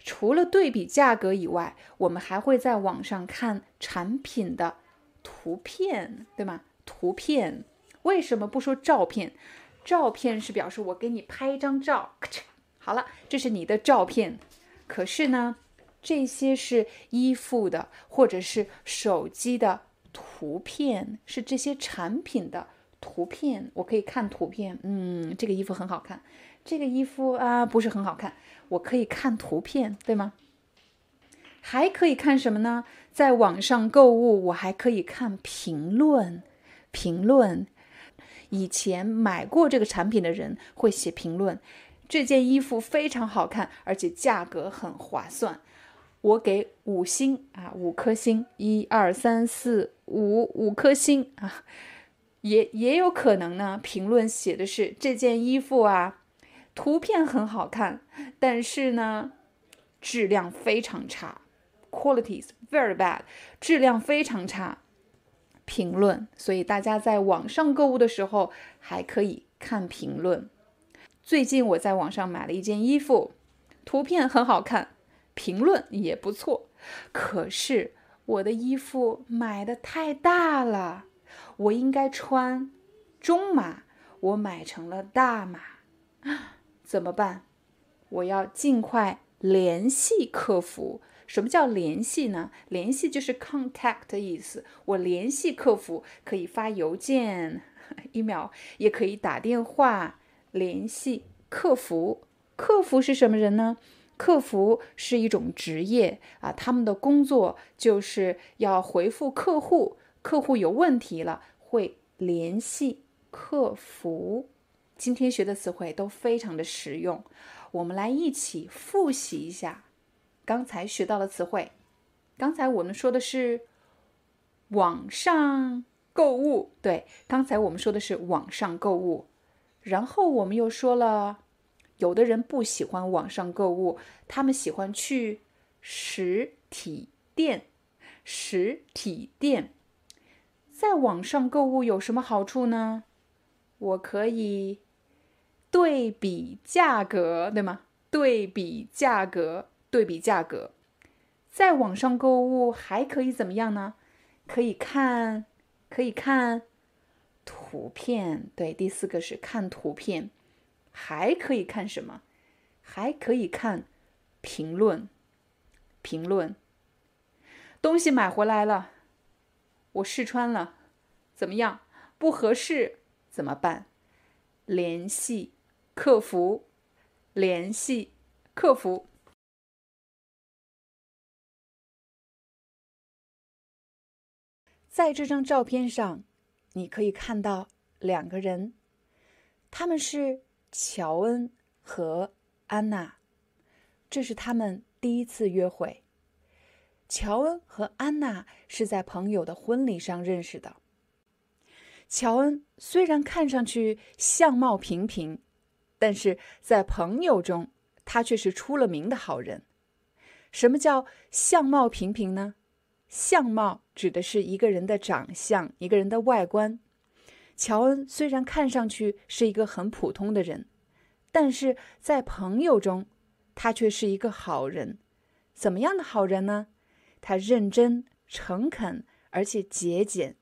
除了对比价格以外，我们还会在网上看产品的图片，对吗？图片为什么不说照片？照片是表示我给你拍一张照，咔嚓好了，这是你的照片。可是呢，这些是衣服的或者是手机的图片，是这些产品的图片。我可以看图片，嗯，这个衣服很好看。这个衣服啊，不是很好看。我可以看图片，对吗？还可以看什么呢？在网上购物，我还可以看评论。评论，以前买过这个产品的人会写评论。这件衣服非常好看，而且价格很划算。我给五星啊，五颗星，一二三四五，五颗星啊。也也有可能呢，评论写的是这件衣服啊。图片很好看，但是呢，质量非常差，qualities very bad，质量非常差。评论，所以大家在网上购物的时候还可以看评论。最近我在网上买了一件衣服，图片很好看，评论也不错，可是我的衣服买的太大了，我应该穿中码，我买成了大码。怎么办？我要尽快联系客服。什么叫联系呢？联系就是 contact 的意思。我联系客服，可以发邮件、email，也可以打电话联系客服。客服是什么人呢？客服是一种职业啊，他们的工作就是要回复客户，客户有问题了会联系客服。今天学的词汇都非常的实用，我们来一起复习一下刚才学到的词汇。刚才我们说的是网上购物，对，刚才我们说的是网上购物。然后我们又说了，有的人不喜欢网上购物，他们喜欢去实体店。实体店在网上购物有什么好处呢？我可以。对比价格，对吗？对比价格，对比价格，在网上购物还可以怎么样呢？可以看，可以看图片。对，第四个是看图片，还可以看什么？还可以看评论。评论，东西买回来了，我试穿了，怎么样？不合适怎么办？联系。客服联系客服，在这张照片上，你可以看到两个人，他们是乔恩和安娜，这是他们第一次约会。乔恩和安娜是在朋友的婚礼上认识的。乔恩虽然看上去相貌平平。但是在朋友中，他却是出了名的好人。什么叫相貌平平呢？相貌指的是一个人的长相，一个人的外观。乔恩虽然看上去是一个很普通的人，但是在朋友中，他却是一个好人。怎么样的好人呢？他认真、诚恳，而且节俭。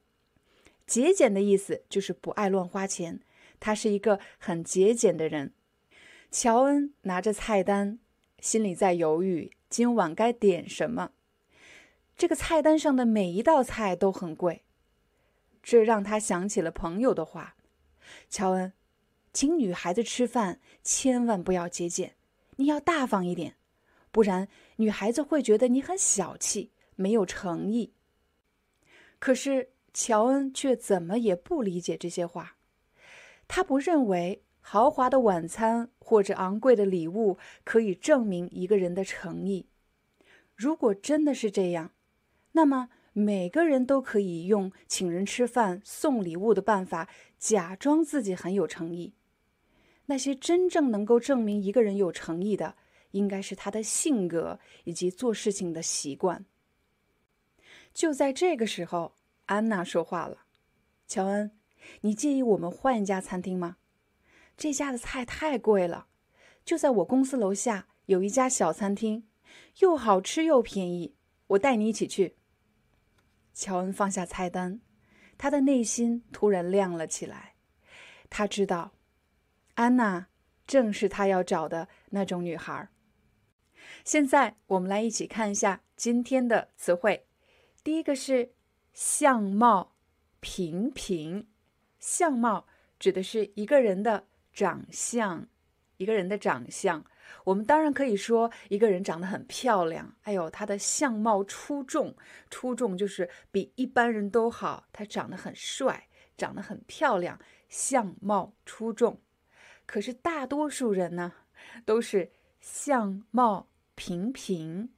节俭的意思就是不爱乱花钱。他是一个很节俭的人。乔恩拿着菜单，心里在犹豫今晚该点什么。这个菜单上的每一道菜都很贵，这让他想起了朋友的话：“乔恩，请女孩子吃饭千万不要节俭，你要大方一点，不然女孩子会觉得你很小气，没有诚意。”可是乔恩却怎么也不理解这些话。他不认为豪华的晚餐或者昂贵的礼物可以证明一个人的诚意。如果真的是这样，那么每个人都可以用请人吃饭、送礼物的办法假装自己很有诚意。那些真正能够证明一个人有诚意的，应该是他的性格以及做事情的习惯。就在这个时候，安娜说话了：“乔恩，你介意我们换一家餐厅吗？这家的菜太贵了。就在我公司楼下有一家小餐厅，又好吃又便宜，我带你一起去。”乔恩放下菜单，他的内心突然亮了起来。他知道。安娜正是他要找的那种女孩。现在我们来一起看一下今天的词汇。第一个是相貌平平，相貌指的是一个人的长相，一个人的长相。我们当然可以说一个人长得很漂亮，哎呦，他的相貌出众，出众就是比一般人都好，他长得很帅，长得很漂亮，相貌出众。可是大多数人呢，都是相貌平平，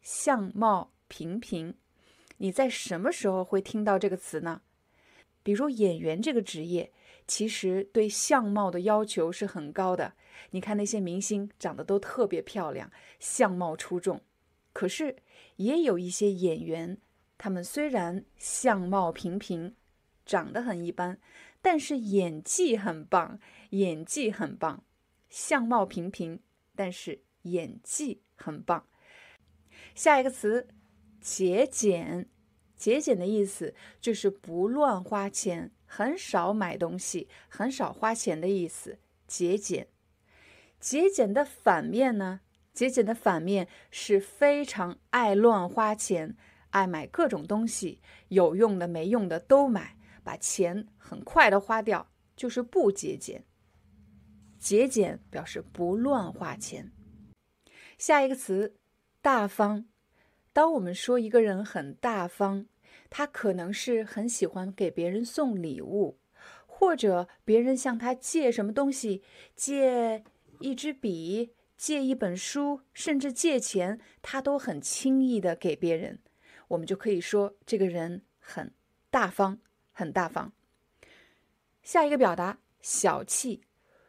相貌平平。你在什么时候会听到这个词呢？比如演员这个职业，其实对相貌的要求是很高的。你看那些明星长得都特别漂亮，相貌出众。可是也有一些演员，他们虽然相貌平平。长得很一般，但是演技很棒，演技很棒。相貌平平，但是演技很棒。下一个词，节俭。节俭的意思就是不乱花钱，很少买东西，很少花钱的意思。节俭。节俭的反面呢？节俭的反面是非常爱乱花钱，爱买各种东西，有用的没用的都买。把钱很快的花掉，就是不节俭。节俭表示不乱花钱。下一个词，大方。当我们说一个人很大方，他可能是很喜欢给别人送礼物，或者别人向他借什么东西，借一支笔，借一本书，甚至借钱，他都很轻易的给别人。我们就可以说这个人很大方。很大方。下一个表达小气。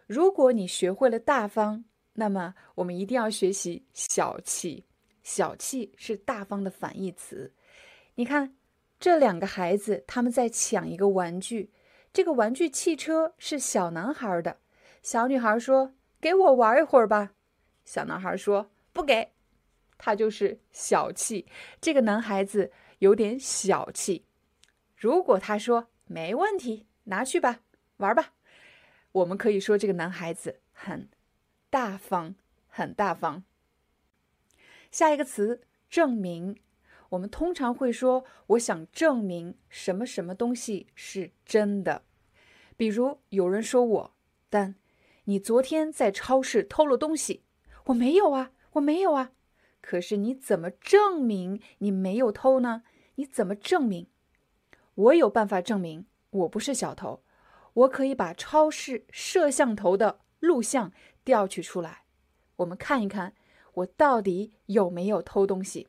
如果你学会了大方，那么我们一定要学习小气。小气是大方的反义词。你看，这两个孩子他们在抢一个玩具。这个玩具汽车是小男孩的。小女孩说：“给我玩一会儿吧。”小男孩说：“不给。”他就是小气。这个男孩子有点小气。如果他说没问题，拿去吧，玩吧，我们可以说这个男孩子很大方，很大方。下一个词证明，我们通常会说我想证明什么什么东西是真的。比如有人说我，但你昨天在超市偷了东西，我没有啊，我没有啊。可是你怎么证明你没有偷呢？你怎么证明？我有办法证明我不是小偷，我可以把超市摄像头的录像调取出来，我们看一看我到底有没有偷东西。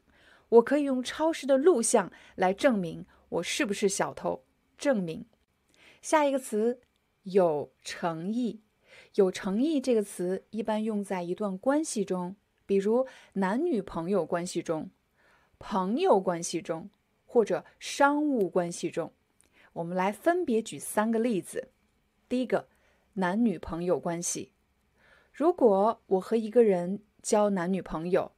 我可以用超市的录像来证明我是不是小偷。证明。下一个词有诚意，有诚意这个词一般用在一段关系中，比如男女朋友关系中、朋友关系中。或者商务关系中，我们来分别举三个例子。第一个，男女朋友关系。如果我和一个人交男女朋友，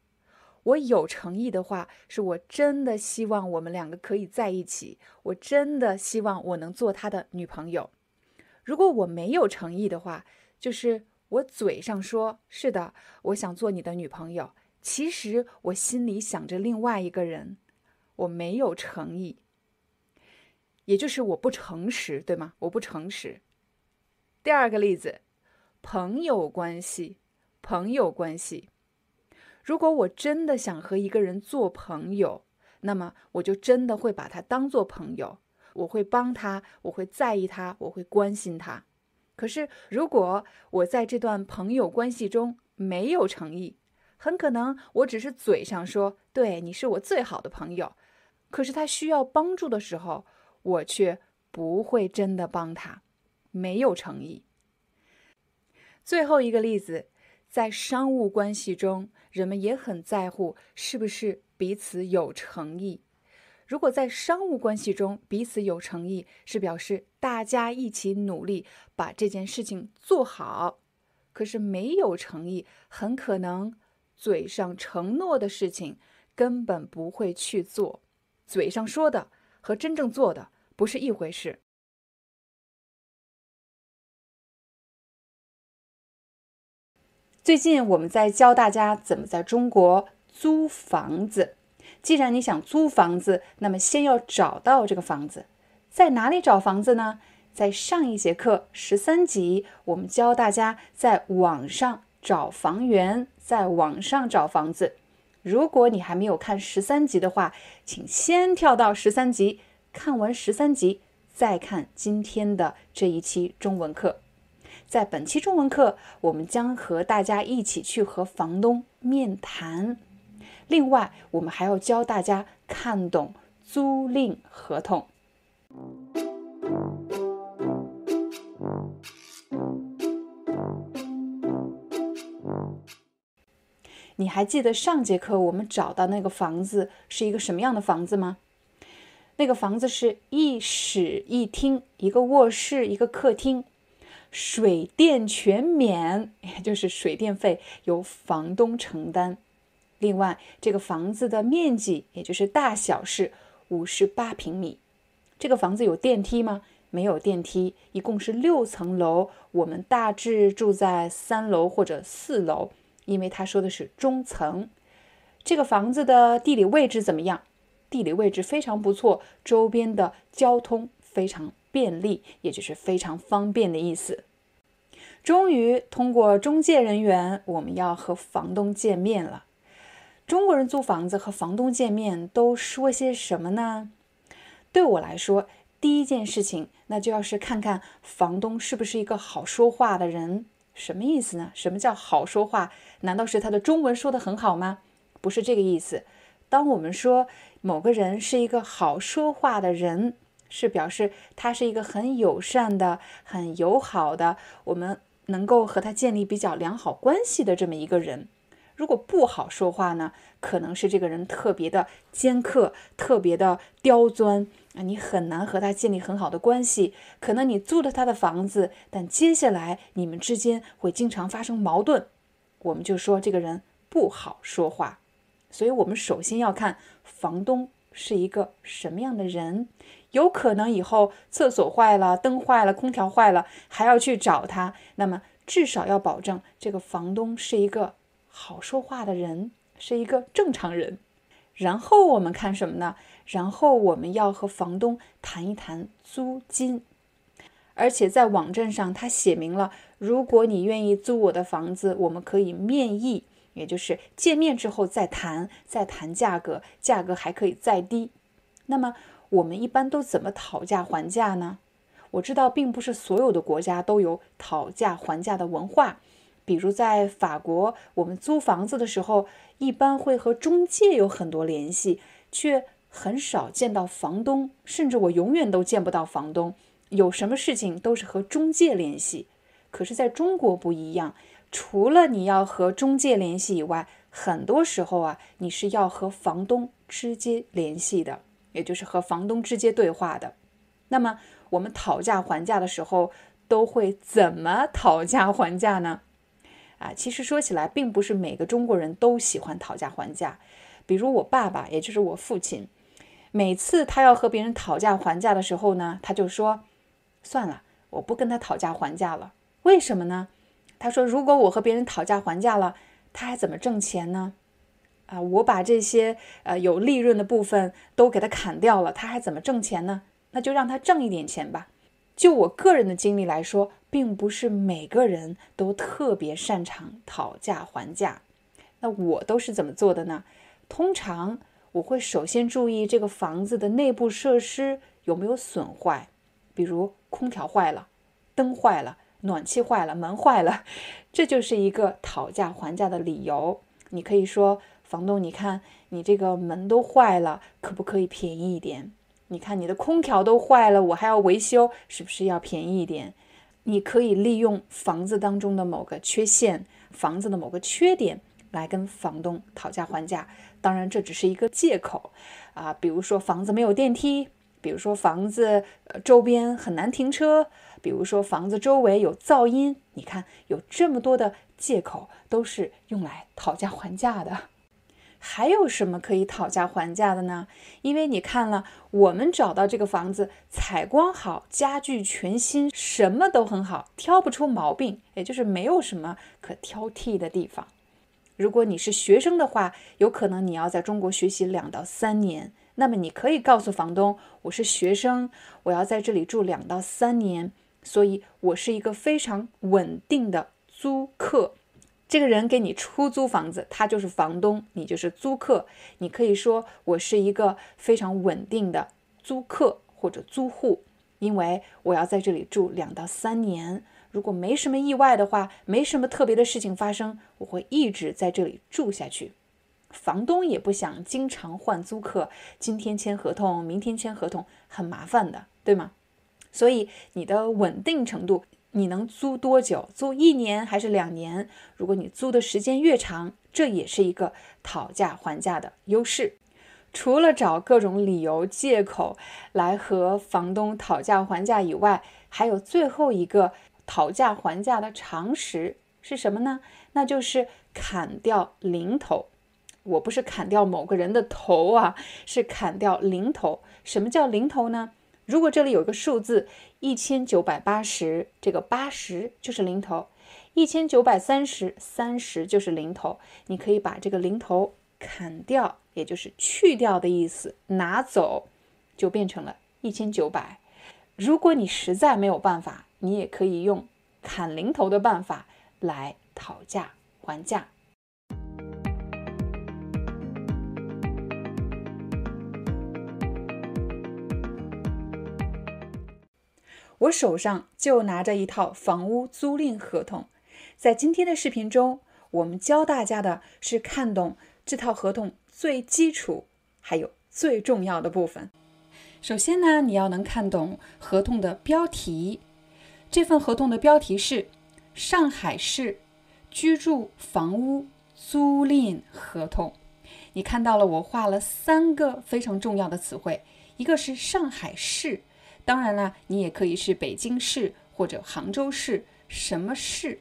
我有诚意的话，是我真的希望我们两个可以在一起，我真的希望我能做他的女朋友。如果我没有诚意的话，就是我嘴上说是的，我想做你的女朋友，其实我心里想着另外一个人。我没有诚意，也就是我不诚实，对吗？我不诚实。第二个例子，朋友关系，朋友关系。如果我真的想和一个人做朋友，那么我就真的会把他当做朋友，我会帮他，我会在意他，我会关心他。可是，如果我在这段朋友关系中没有诚意，很可能我只是嘴上说“对你是我最好的朋友”。可是他需要帮助的时候，我却不会真的帮他，没有诚意。最后一个例子，在商务关系中，人们也很在乎是不是彼此有诚意。如果在商务关系中彼此有诚意，是表示大家一起努力把这件事情做好。可是没有诚意，很可能嘴上承诺的事情根本不会去做，嘴上说的和真正做的不是一回事。最近我们在教大家怎么在中国租房子。既然你想租房子，那么先要找到这个房子，在哪里找房子呢？在上一节课十三集，我们教大家在网上找房源，在网上找房子。如果你还没有看十三集的话，请先跳到十三集，看完十三集再看今天的这一期中文课。在本期中文课，我们将和大家一起去和房东面谈。另外，我们还要教大家看懂租赁合同。你还记得上节课我们找到那个房子是一个什么样的房子吗？那个房子是一室一厅，一个卧室，一个客厅。水电全免，也 就是水电费由房东承担。另外，这个房子的面积，也就是大小是五十八平米。这个房子有电梯吗？没有电梯，一共是六层楼。我们大致住在三楼或者四楼，因为他说的是中层。这个房子的地理位置怎么样？地理位置非常不错，周边的交通非常。便利，也就是非常方便的意思。终于通过中介人员，我们要和房东见面了。中国人租房子和房东见面都说些什么呢？对我来说，第一件事情那就要是看看房东是不是一个好说话的人。什么意思呢？什么叫好说话？难道是他的中文说得很好吗？不是这个意思。当我们说某个人是一个好说话的人。是表示他是一个很友善的、很友好的，我们能够和他建立比较良好关系的这么一个人。如果不好说话呢，可能是这个人特别的尖刻、特别的刁钻啊，你很难和他建立很好的关系。可能你租了他的房子，但接下来你们之间会经常发生矛盾，我们就说这个人不好说话。所以，我们首先要看房东是一个什么样的人。有可能以后厕所坏了、灯坏了、空调坏了，还要去找他。那么至少要保证这个房东是一个好说话的人，是一个正常人。然后我们看什么呢？然后我们要和房东谈一谈租金。而且在网站上他写明了，如果你愿意租我的房子，我们可以面议，也就是见面之后再谈，再谈价格，价格还可以再低。那么。我们一般都怎么讨价还价呢？我知道，并不是所有的国家都有讨价还价的文化。比如在法国，我们租房子的时候，一般会和中介有很多联系，却很少见到房东，甚至我永远都见不到房东。有什么事情都是和中介联系。可是在中国不一样，除了你要和中介联系以外，很多时候啊，你是要和房东直接联系的。也就是和房东直接对话的，那么我们讨价还价的时候都会怎么讨价还价呢？啊，其实说起来，并不是每个中国人都喜欢讨价还价。比如我爸爸，也就是我父亲，每次他要和别人讨价还价的时候呢，他就说：“算了，我不跟他讨价还价了。”为什么呢？他说：“如果我和别人讨价还价了，他还怎么挣钱呢？”啊，我把这些呃有利润的部分都给他砍掉了，他还怎么挣钱呢？那就让他挣一点钱吧。就我个人的经历来说，并不是每个人都特别擅长讨价还价。那我都是怎么做的呢？通常我会首先注意这个房子的内部设施有没有损坏，比如空调坏了、灯坏了、暖气坏了、门坏了，这就是一个讨价还价的理由。你可以说。房东，你看你这个门都坏了，可不可以便宜一点？你看你的空调都坏了，我还要维修，是不是要便宜一点？你可以利用房子当中的某个缺陷、房子的某个缺点来跟房东讨价还价。当然，这只是一个借口啊，比如说房子没有电梯，比如说房子周边很难停车，比如说房子周围有噪音。你看，有这么多的借口，都是用来讨价还价的。还有什么可以讨价还价的呢？因为你看了，我们找到这个房子，采光好，家具全新，什么都很好，挑不出毛病，也就是没有什么可挑剔的地方。如果你是学生的话，有可能你要在中国学习两到三年，那么你可以告诉房东，我是学生，我要在这里住两到三年，所以我是一个非常稳定的租客。这个人给你出租房子，他就是房东，你就是租客。你可以说我是一个非常稳定的租客或者租户，因为我要在这里住两到三年。如果没什么意外的话，没什么特别的事情发生，我会一直在这里住下去。房东也不想经常换租客，今天签合同，明天签合同，很麻烦的，对吗？所以你的稳定程度。你能租多久？租一年还是两年？如果你租的时间越长，这也是一个讨价还价的优势。除了找各种理由借口来和房东讨价还价以外，还有最后一个讨价还价的常识是什么呢？那就是砍掉零头。我不是砍掉某个人的头啊，是砍掉零头。什么叫零头呢？如果这里有一个数字一千九百八十，这个八十就是零头；一千九百三十，三十就是零头。你可以把这个零头砍掉，也就是去掉的意思，拿走就变成了一千九百。如果你实在没有办法，你也可以用砍零头的办法来讨价还价。我手上就拿着一套房屋租赁合同，在今天的视频中，我们教大家的是看懂这套合同最基础还有最重要的部分。首先呢，你要能看懂合同的标题。这份合同的标题是《上海市居住房屋租赁合同》。你看到了，我画了三个非常重要的词汇，一个是上海市。当然了，你也可以是北京市或者杭州市，什么市？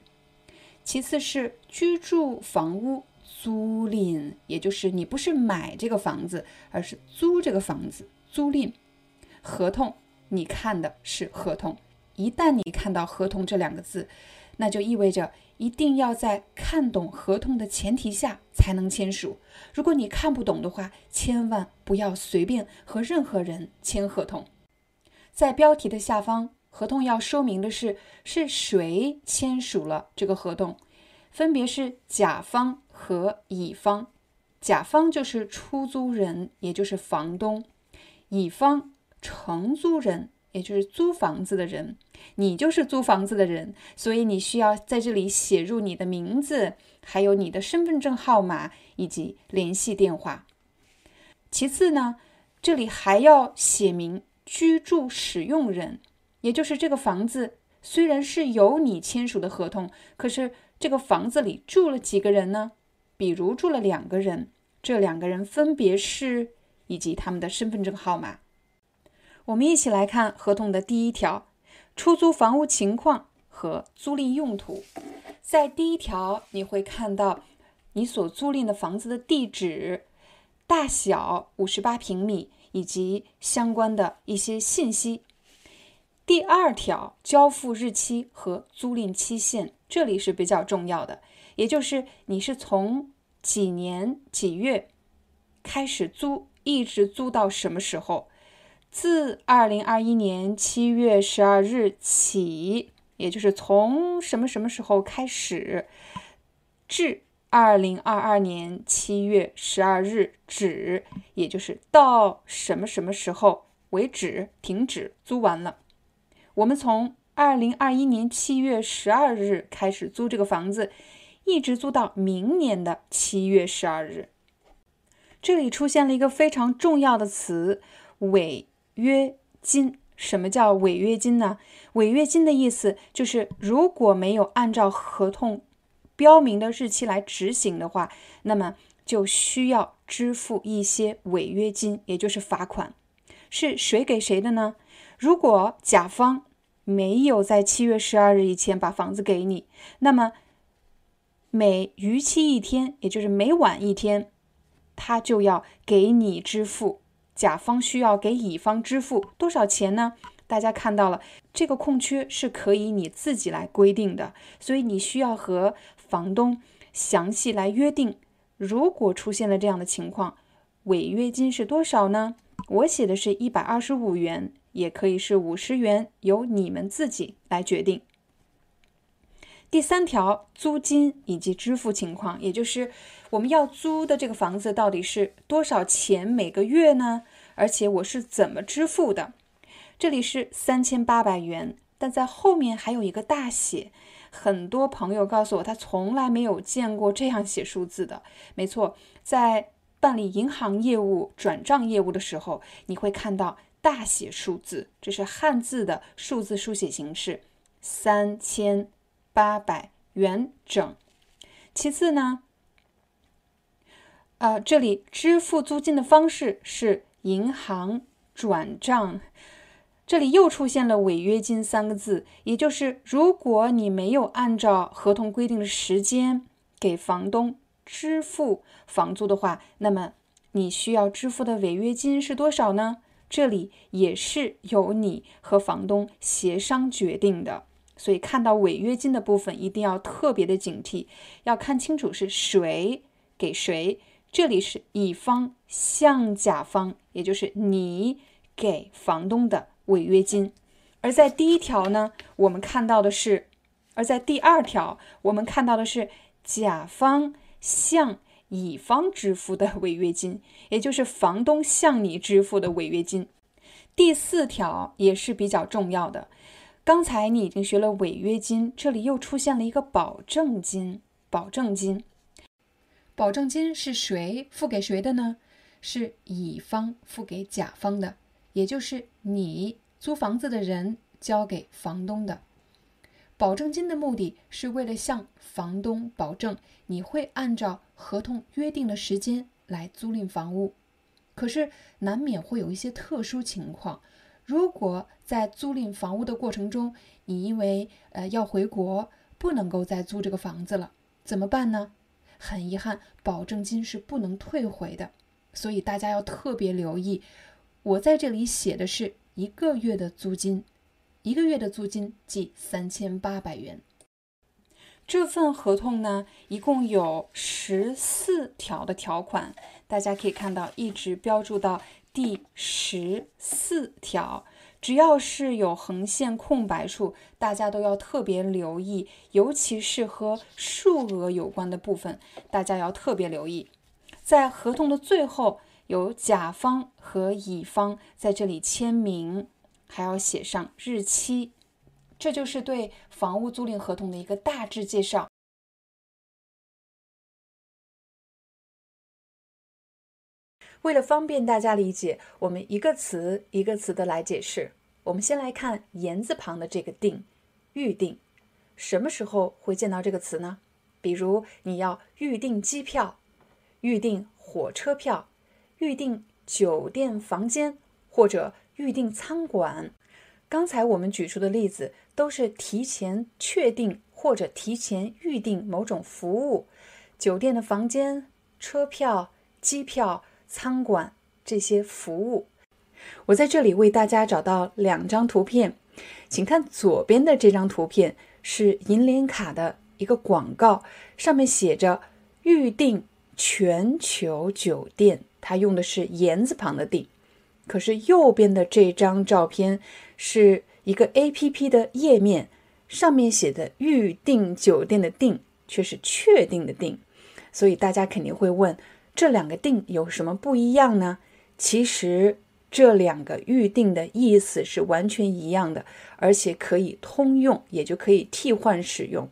其次是居住房屋租赁，也就是你不是买这个房子，而是租这个房子，租赁合同。你看的是合同。一旦你看到合同这两个字，那就意味着一定要在看懂合同的前提下才能签署。如果你看不懂的话，千万不要随便和任何人签合同。在标题的下方，合同要说明的是是谁签署了这个合同，分别是甲方和乙方。甲方就是出租人，也就是房东；乙方承租人，也就是租房子的人。你就是租房子的人，所以你需要在这里写入你的名字，还有你的身份证号码以及联系电话。其次呢，这里还要写明。居住使用人，也就是这个房子虽然是由你签署的合同，可是这个房子里住了几个人呢？比如住了两个人，这两个人分别是以及他们的身份证号码。我们一起来看合同的第一条：出租房屋情况和租赁用途。在第一条，你会看到你所租赁的房子的地址、大小，五十八平米。以及相关的一些信息。第二条，交付日期和租赁期限，这里是比较重要的，也就是你是从几年几月开始租，一直租到什么时候？自二零二一年七月十二日起，也就是从什么什么时候开始，至。二零二二年七月十二日止，也就是到什么什么时候为止停止租完了。我们从二零二一年七月十二日开始租这个房子，一直租到明年的七月十二日。这里出现了一个非常重要的词——违约金。什么叫违约金呢？违约金的意思就是，如果没有按照合同标明的日期来执行的话，那么就需要支付一些违约金，也就是罚款。是谁给谁的呢？如果甲方没有在七月十二日以前把房子给你，那么每逾期一天，也就是每晚一天，他就要给你支付。甲方需要给乙方支付多少钱呢？大家看到了，这个空缺是可以你自己来规定的，所以你需要和房东详细来约定。如果出现了这样的情况，违约金是多少呢？我写的是一百二十五元，也可以是五十元，由你们自己来决定。第三条，租金以及支付情况，也就是我们要租的这个房子到底是多少钱每个月呢？而且我是怎么支付的？这里是三千八百元，但在后面还有一个大写。很多朋友告诉我，他从来没有见过这样写数字的。没错，在办理银行业务、转账业务的时候，你会看到大写数字，这是汉字的数字书写形式，三千。八百元整。其次呢，呃，这里支付租金的方式是银行转账。这里又出现了违约金三个字，也就是如果你没有按照合同规定的时间给房东支付房租的话，那么你需要支付的违约金是多少呢？这里也是由你和房东协商决定的。所以看到违约金的部分，一定要特别的警惕，要看清楚是谁给谁。这里是乙方向甲方，也就是你给房东的违约金。而在第一条呢，我们看到的是；而在第二条，我们看到的是甲方向乙方支付的违约金，也就是房东向你支付的违约金。第四条也是比较重要的。刚才你已经学了违约金，这里又出现了一个保证金。保证金，保证金是谁付给谁的呢？是乙方付给甲方的，也就是你租房子的人交给房东的。保证金的目的是为了向房东保证你会按照合同约定的时间来租赁房屋。可是难免会有一些特殊情况。如果在租赁房屋的过程中，你因为呃要回国，不能够再租这个房子了，怎么办呢？很遗憾，保证金是不能退回的，所以大家要特别留意。我在这里写的是一个月的租金，一个月的租金计三千八百元。这份合同呢，一共有十四条的条款，大家可以看到，一直标注到。第十四条，只要是有横线空白处，大家都要特别留意，尤其是和数额有关的部分，大家要特别留意。在合同的最后，有甲方和乙方在这里签名，还要写上日期。这就是对房屋租赁合同的一个大致介绍。为了方便大家理解，我们一个词一个词的来解释。我们先来看言字旁的这个“订”，预定。什么时候会见到这个词呢？比如你要预订机票、预订火车票、预订酒店房间或者预订餐馆。刚才我们举出的例子都是提前确定或者提前预订某种服务，酒店的房间、车票、机票。餐馆这些服务，我在这里为大家找到两张图片，请看左边的这张图片是银联卡的一个广告，上面写着“预订全球酒店”，它用的是言字旁的“订”。可是右边的这张照片是一个 A P P 的页面，上面写的“预订酒店”的“订”却是确定的“定”，所以大家肯定会问。这两个定有什么不一样呢？其实这两个预定的意思是完全一样的，而且可以通用，也就可以替换使用。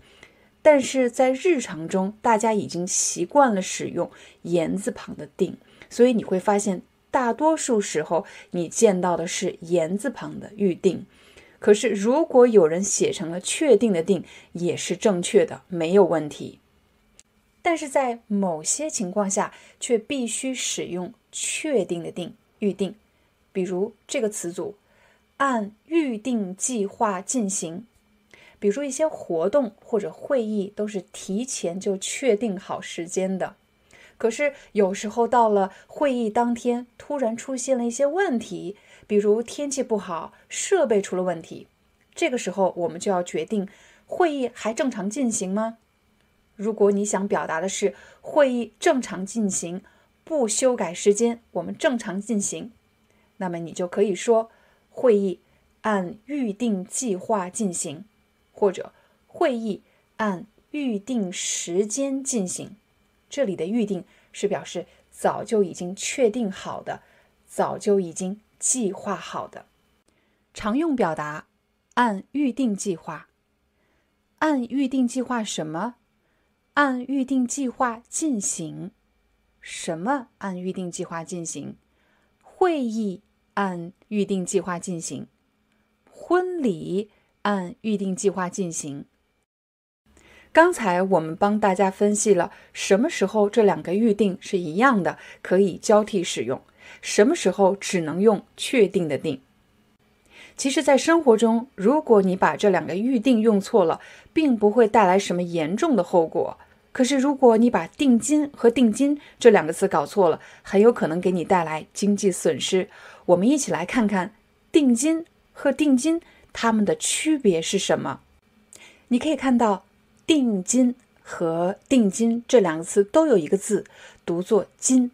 但是在日常中，大家已经习惯了使用言字旁的定，所以你会发现大多数时候你见到的是言字旁的预定。可是如果有人写成了确定的定，也是正确的，没有问题。但是在某些情况下，却必须使用确定的定预定。比如这个词组，按预定计划进行。比如一些活动或者会议都是提前就确定好时间的，可是有时候到了会议当天，突然出现了一些问题，比如天气不好，设备出了问题，这个时候我们就要决定会议还正常进行吗？如果你想表达的是会议正常进行，不修改时间，我们正常进行，那么你就可以说会议按预定计划进行。或者会议按预定时间进行，这里的预定是表示早就已经确定好的，早就已经计划好的。常用表达按预定计划，按预定计划什么？按预定计划进行什么？按预定计划进行会议，按预定计划进行婚礼。按预定计划进行。刚才我们帮大家分析了什么时候这两个预定是一样的，可以交替使用；什么时候只能用确定的定。其实，在生活中，如果你把这两个预定用错了，并不会带来什么严重的后果。可是，如果你把定金和定金这两个词搞错了，很有可能给你带来经济损失。我们一起来看看定金和定金。它们的区别是什么？你可以看到“定金”和“定金”这两个词都有一个字读作“金”。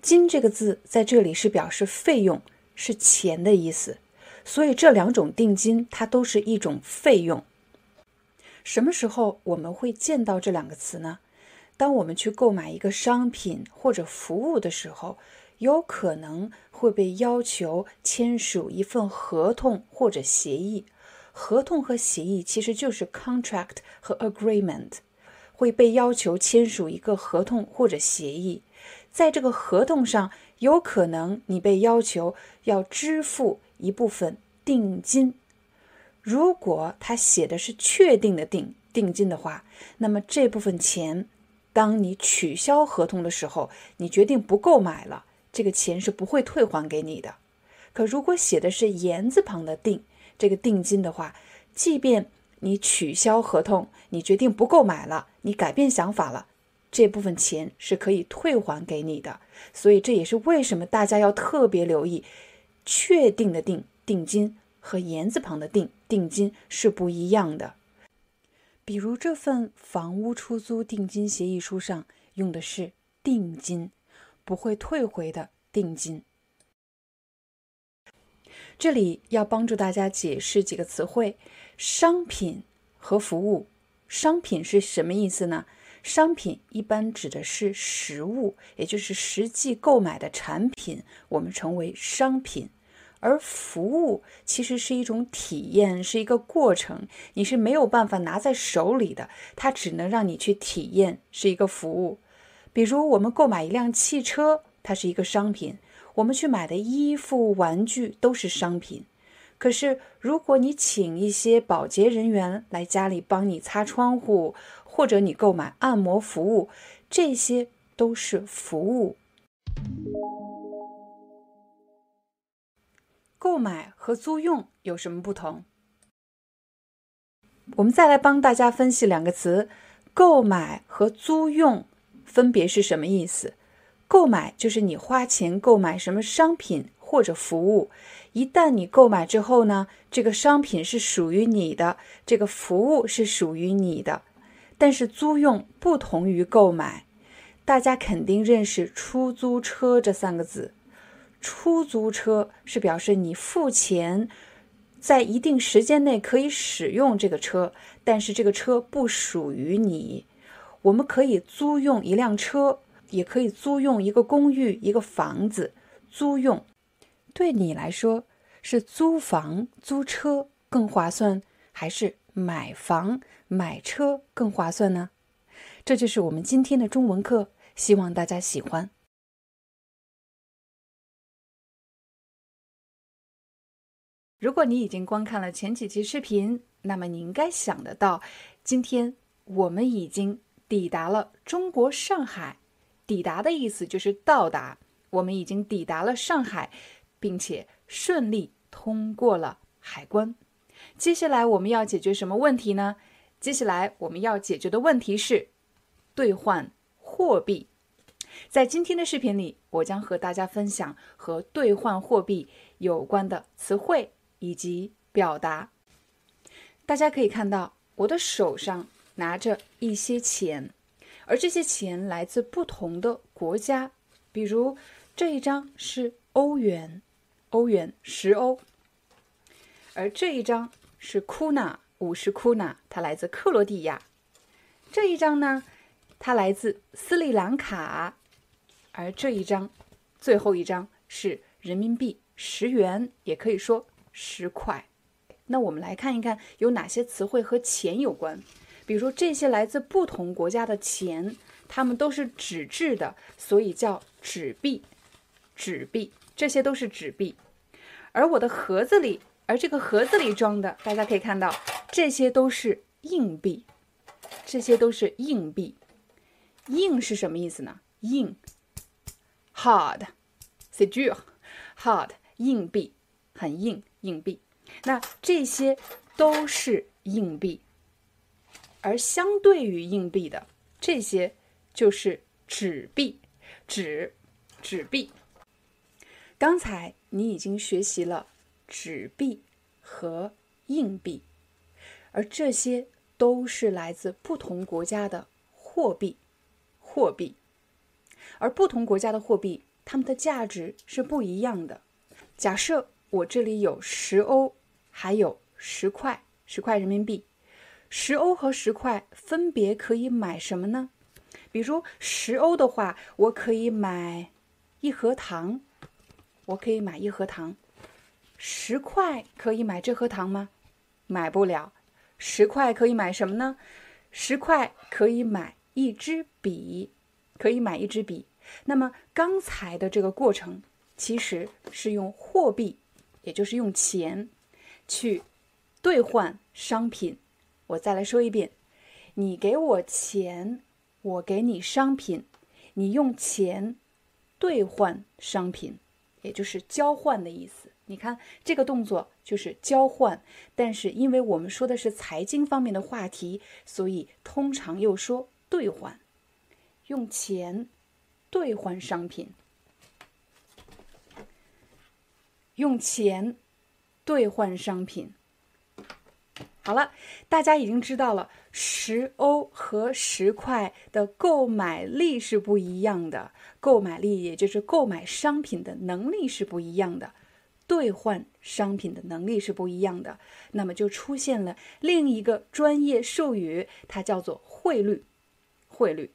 金这个字在这里是表示费用，是钱的意思。所以这两种定金它都是一种费用。什么时候我们会见到这两个词呢？当我们去购买一个商品或者服务的时候。有可能会被要求签署一份合同或者协议。合同和协议其实就是 contract 和 agreement，会被要求签署一个合同或者协议。在这个合同上，有可能你被要求要支付一部分定金。如果他写的是确定的定定金的话，那么这部分钱，当你取消合同的时候，你决定不购买了。这个钱是不会退还给你的。可如果写的是言字旁的定，这个定金的话，即便你取消合同，你决定不购买了，你改变想法了，这部分钱是可以退还给你的。所以这也是为什么大家要特别留意，确定的定定金和言字旁的定定金是不一样的。比如这份房屋出租定金协议书上用的是定金。不会退回的定金。这里要帮助大家解释几个词汇：商品和服务。商品是什么意思呢？商品一般指的是实物，也就是实际购买的产品，我们称为商品。而服务其实是一种体验，是一个过程，你是没有办法拿在手里的，它只能让你去体验，是一个服务。比如，我们购买一辆汽车，它是一个商品；我们去买的衣服、玩具都是商品。可是，如果你请一些保洁人员来家里帮你擦窗户，或者你购买按摩服务，这些都是服务。购买和租用有什么不同？我们再来帮大家分析两个词：购买和租用。分别是什么意思？购买就是你花钱购买什么商品或者服务，一旦你购买之后呢，这个商品是属于你的，这个服务是属于你的。但是租用不同于购买，大家肯定认识出租车这三个字。出租车是表示你付钱，在一定时间内可以使用这个车，但是这个车不属于你。我们可以租用一辆车，也可以租用一个公寓、一个房子。租用，对你来说是租房、租车更划算，还是买房、买车更划算呢？这就是我们今天的中文课，希望大家喜欢。如果你已经观看了前几期视频，那么你应该想得到，今天我们已经抵达了中国上海。抵达的意思就是到达，我们已经抵达了上海，并且顺利通过了海关。接下来我们要解决什么问题呢？接下来我们要解决的问题是兑换货币。在今天的视频里，我将和大家分享和兑换货币有关的词汇以及表达。大家可以看到，我的手上拿着一些钱。而这些钱来自不同的国家，比如这一张是欧元，欧元十欧；而这一张是库纳，五十库纳，它来自克罗地亚。这一张呢，它来自斯里兰卡，而这一张，最后一张是人民币十元，也可以说十块。那我们来看一看有哪些词汇和钱有关。比如这些来自不同国家的钱，它们都是纸质的，所以叫纸币。纸币，这些都是纸币。而我的盒子里，而这个盒子里装的，大家可以看到，这些都是硬币。这些都是硬币。硬是什么意思呢？硬，hard，c'est dur，hard，硬币，很硬，硬币。那这些都是硬币。而相对于硬币的这些就是纸币，纸，纸币。刚才你已经学习了纸币和硬币，而这些都是来自不同国家的货币，货币。而不同国家的货币，它们的价值是不一样的。假设我这里有十欧，还有十块，十块人民币。十欧和十块分别可以买什么呢？比如十欧的话，我可以买一盒糖，我可以买一盒糖。十块可以买这盒糖吗？买不了。十块可以买什么呢？十块可以买一支笔，可以买一支笔。那么刚才的这个过程其实是用货币，也就是用钱去兑换商品。我再来说一遍，你给我钱，我给你商品，你用钱兑换商品，也就是交换的意思。你看这个动作就是交换，但是因为我们说的是财经方面的话题，所以通常又说兑换，用钱兑换商品，用钱兑换商品。好了，大家已经知道了，十欧和十块的购买力是不一样的，购买力也就是购买商品的能力是不一样的，兑换商品的能力是不一样的。那么就出现了另一个专业术语，它叫做汇率。汇率，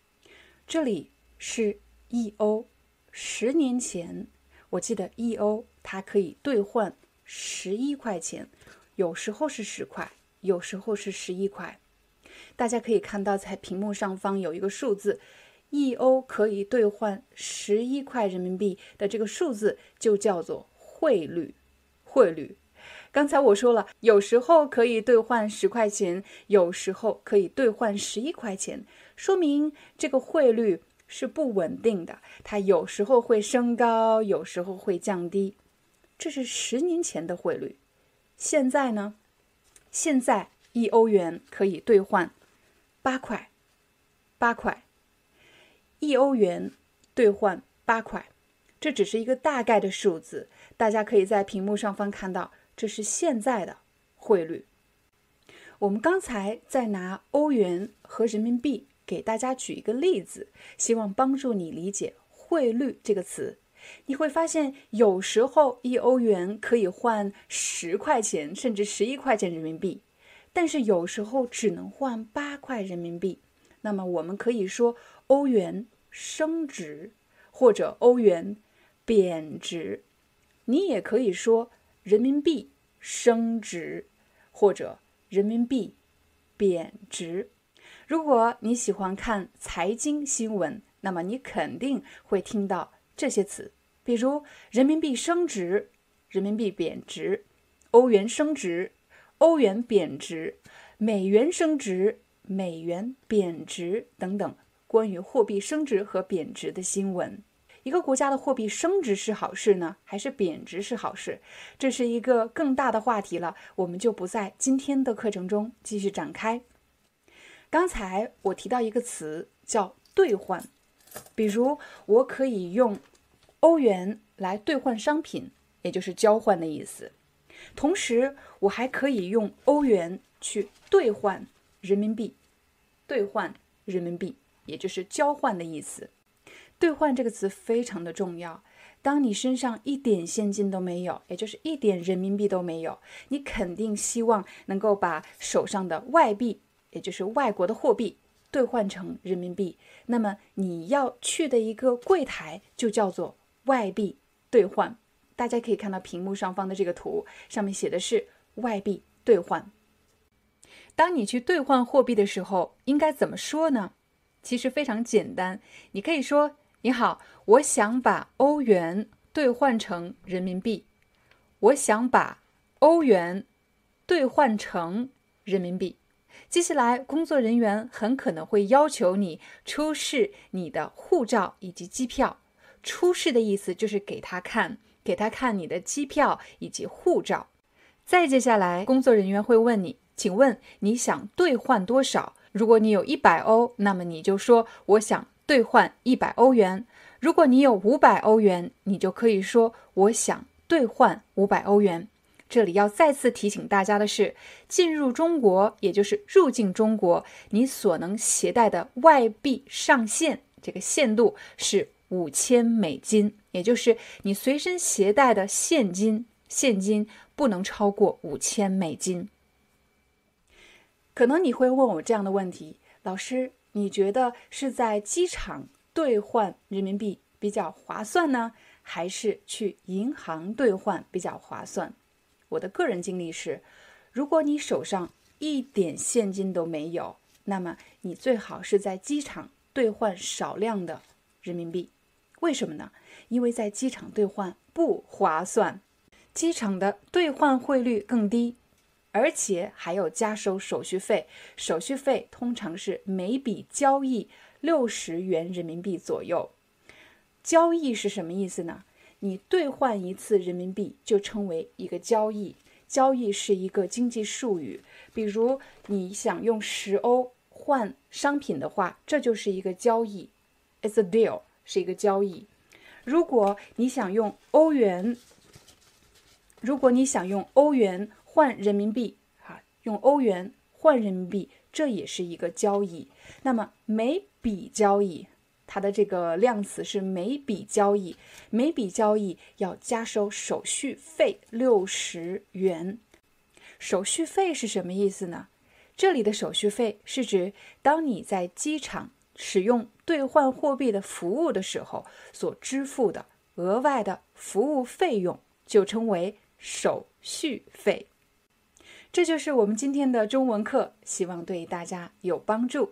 这里是一欧，十年前，我记得一欧它可以兑换十一块钱，有时候是十块。有时候是十一块，大家可以看到，在屏幕上方有一个数字，一欧可以兑换十一块人民币的这个数字就叫做汇率。汇率，刚才我说了，有时候可以兑换十块钱，有时候可以兑换十一块钱，说明这个汇率是不稳定的，它有时候会升高，有时候会降低。这是十年前的汇率，现在呢？现在一欧元可以兑换八块，八块，一欧元兑换八块，这只是一个大概的数字，大家可以在屏幕上方看到，这是现在的汇率。我们刚才在拿欧元和人民币给大家举一个例子，希望帮助你理解汇率这个词。你会发现，有时候一欧元可以换十块钱，甚至十一块钱人民币，但是有时候只能换八块人民币。那么我们可以说欧元升值，或者欧元贬值。你也可以说人民币升值，或者人民币贬值。如果你喜欢看财经新闻，那么你肯定会听到这些词。比如人民币升值、人民币贬值、欧元升值、欧元贬值、美元升值、美元贬值等等关于货币升值和贬值的新闻。一个国家的货币升值是好事呢，还是贬值是好事？这是一个更大的话题了，我们就不在今天的课程中继续展开。刚才我提到一个词叫兑换，比如我可以用欧元来兑换商品，也就是交换的意思。同时，我还可以用欧元去兑换人民币，兑换人民币，也就是交换的意思。兑换这个词非常的重要。当你身上一点现金都没有，也就是一点人民币都没有，你肯定希望能够把手上的外币，也就是外国的货币，兑换成人民币。那么你要去的一个柜台就叫做外币兑换。大家可以看到屏幕上方的这个图，上面写的是外币兑换。当你去兑换货币的时候，应该怎么说呢？其实非常简单，你可以说。你好，我想把欧元兑换成人民币。我想把欧元兑换成人民币。接下来，工作人员很可能会要求你出示你的护照以及机票。出示的意思就是给他看，给他看你的机票以及护照。再接下来，工作人员会问你，请问你想兑换多少？如果你有一百欧，那么你就说我想。兑换一百欧元。如果你有五百欧元，你就可以说我想兑换五百欧元。这里要再次提醒大家的是，进入中国，也就是入境中国，你所能携带的外币上限，这个限度是五千美金，也就是你随身携带的现金，现金不能超过五千美金。可能你会问我这样的问题，老师。你觉得是在机场兑换人民币比较划算呢，还是去银行兑换比较划算？我的个人经历是，如果你手上一点现金都没有，那么你最好是在机场兑换少量的人民币。为什么呢？因为在机场兑换不划算，机场的兑换汇率更低。而且还要加收手续费，手续费通常是每笔交易六十元人民币左右。交易是什么意思呢？你兑换一次人民币就称为一个交易。交易是一个经济术语，比如你想用十欧换商品的话，这就是一个交易，It's a deal，是一个交易。如果你想用欧元，如果你想用欧元。换人民币，哈，用欧元换人民币，这也是一个交易。那么每笔交易，它的这个量词是每笔交易，每笔交易要加收手续费六十元。手续费是什么意思呢？这里的手续费是指当你在机场使用兑换货币的服务的时候所支付的额外的服务费用，就称为手续费。这就是我们今天的中文课，希望对大家有帮助。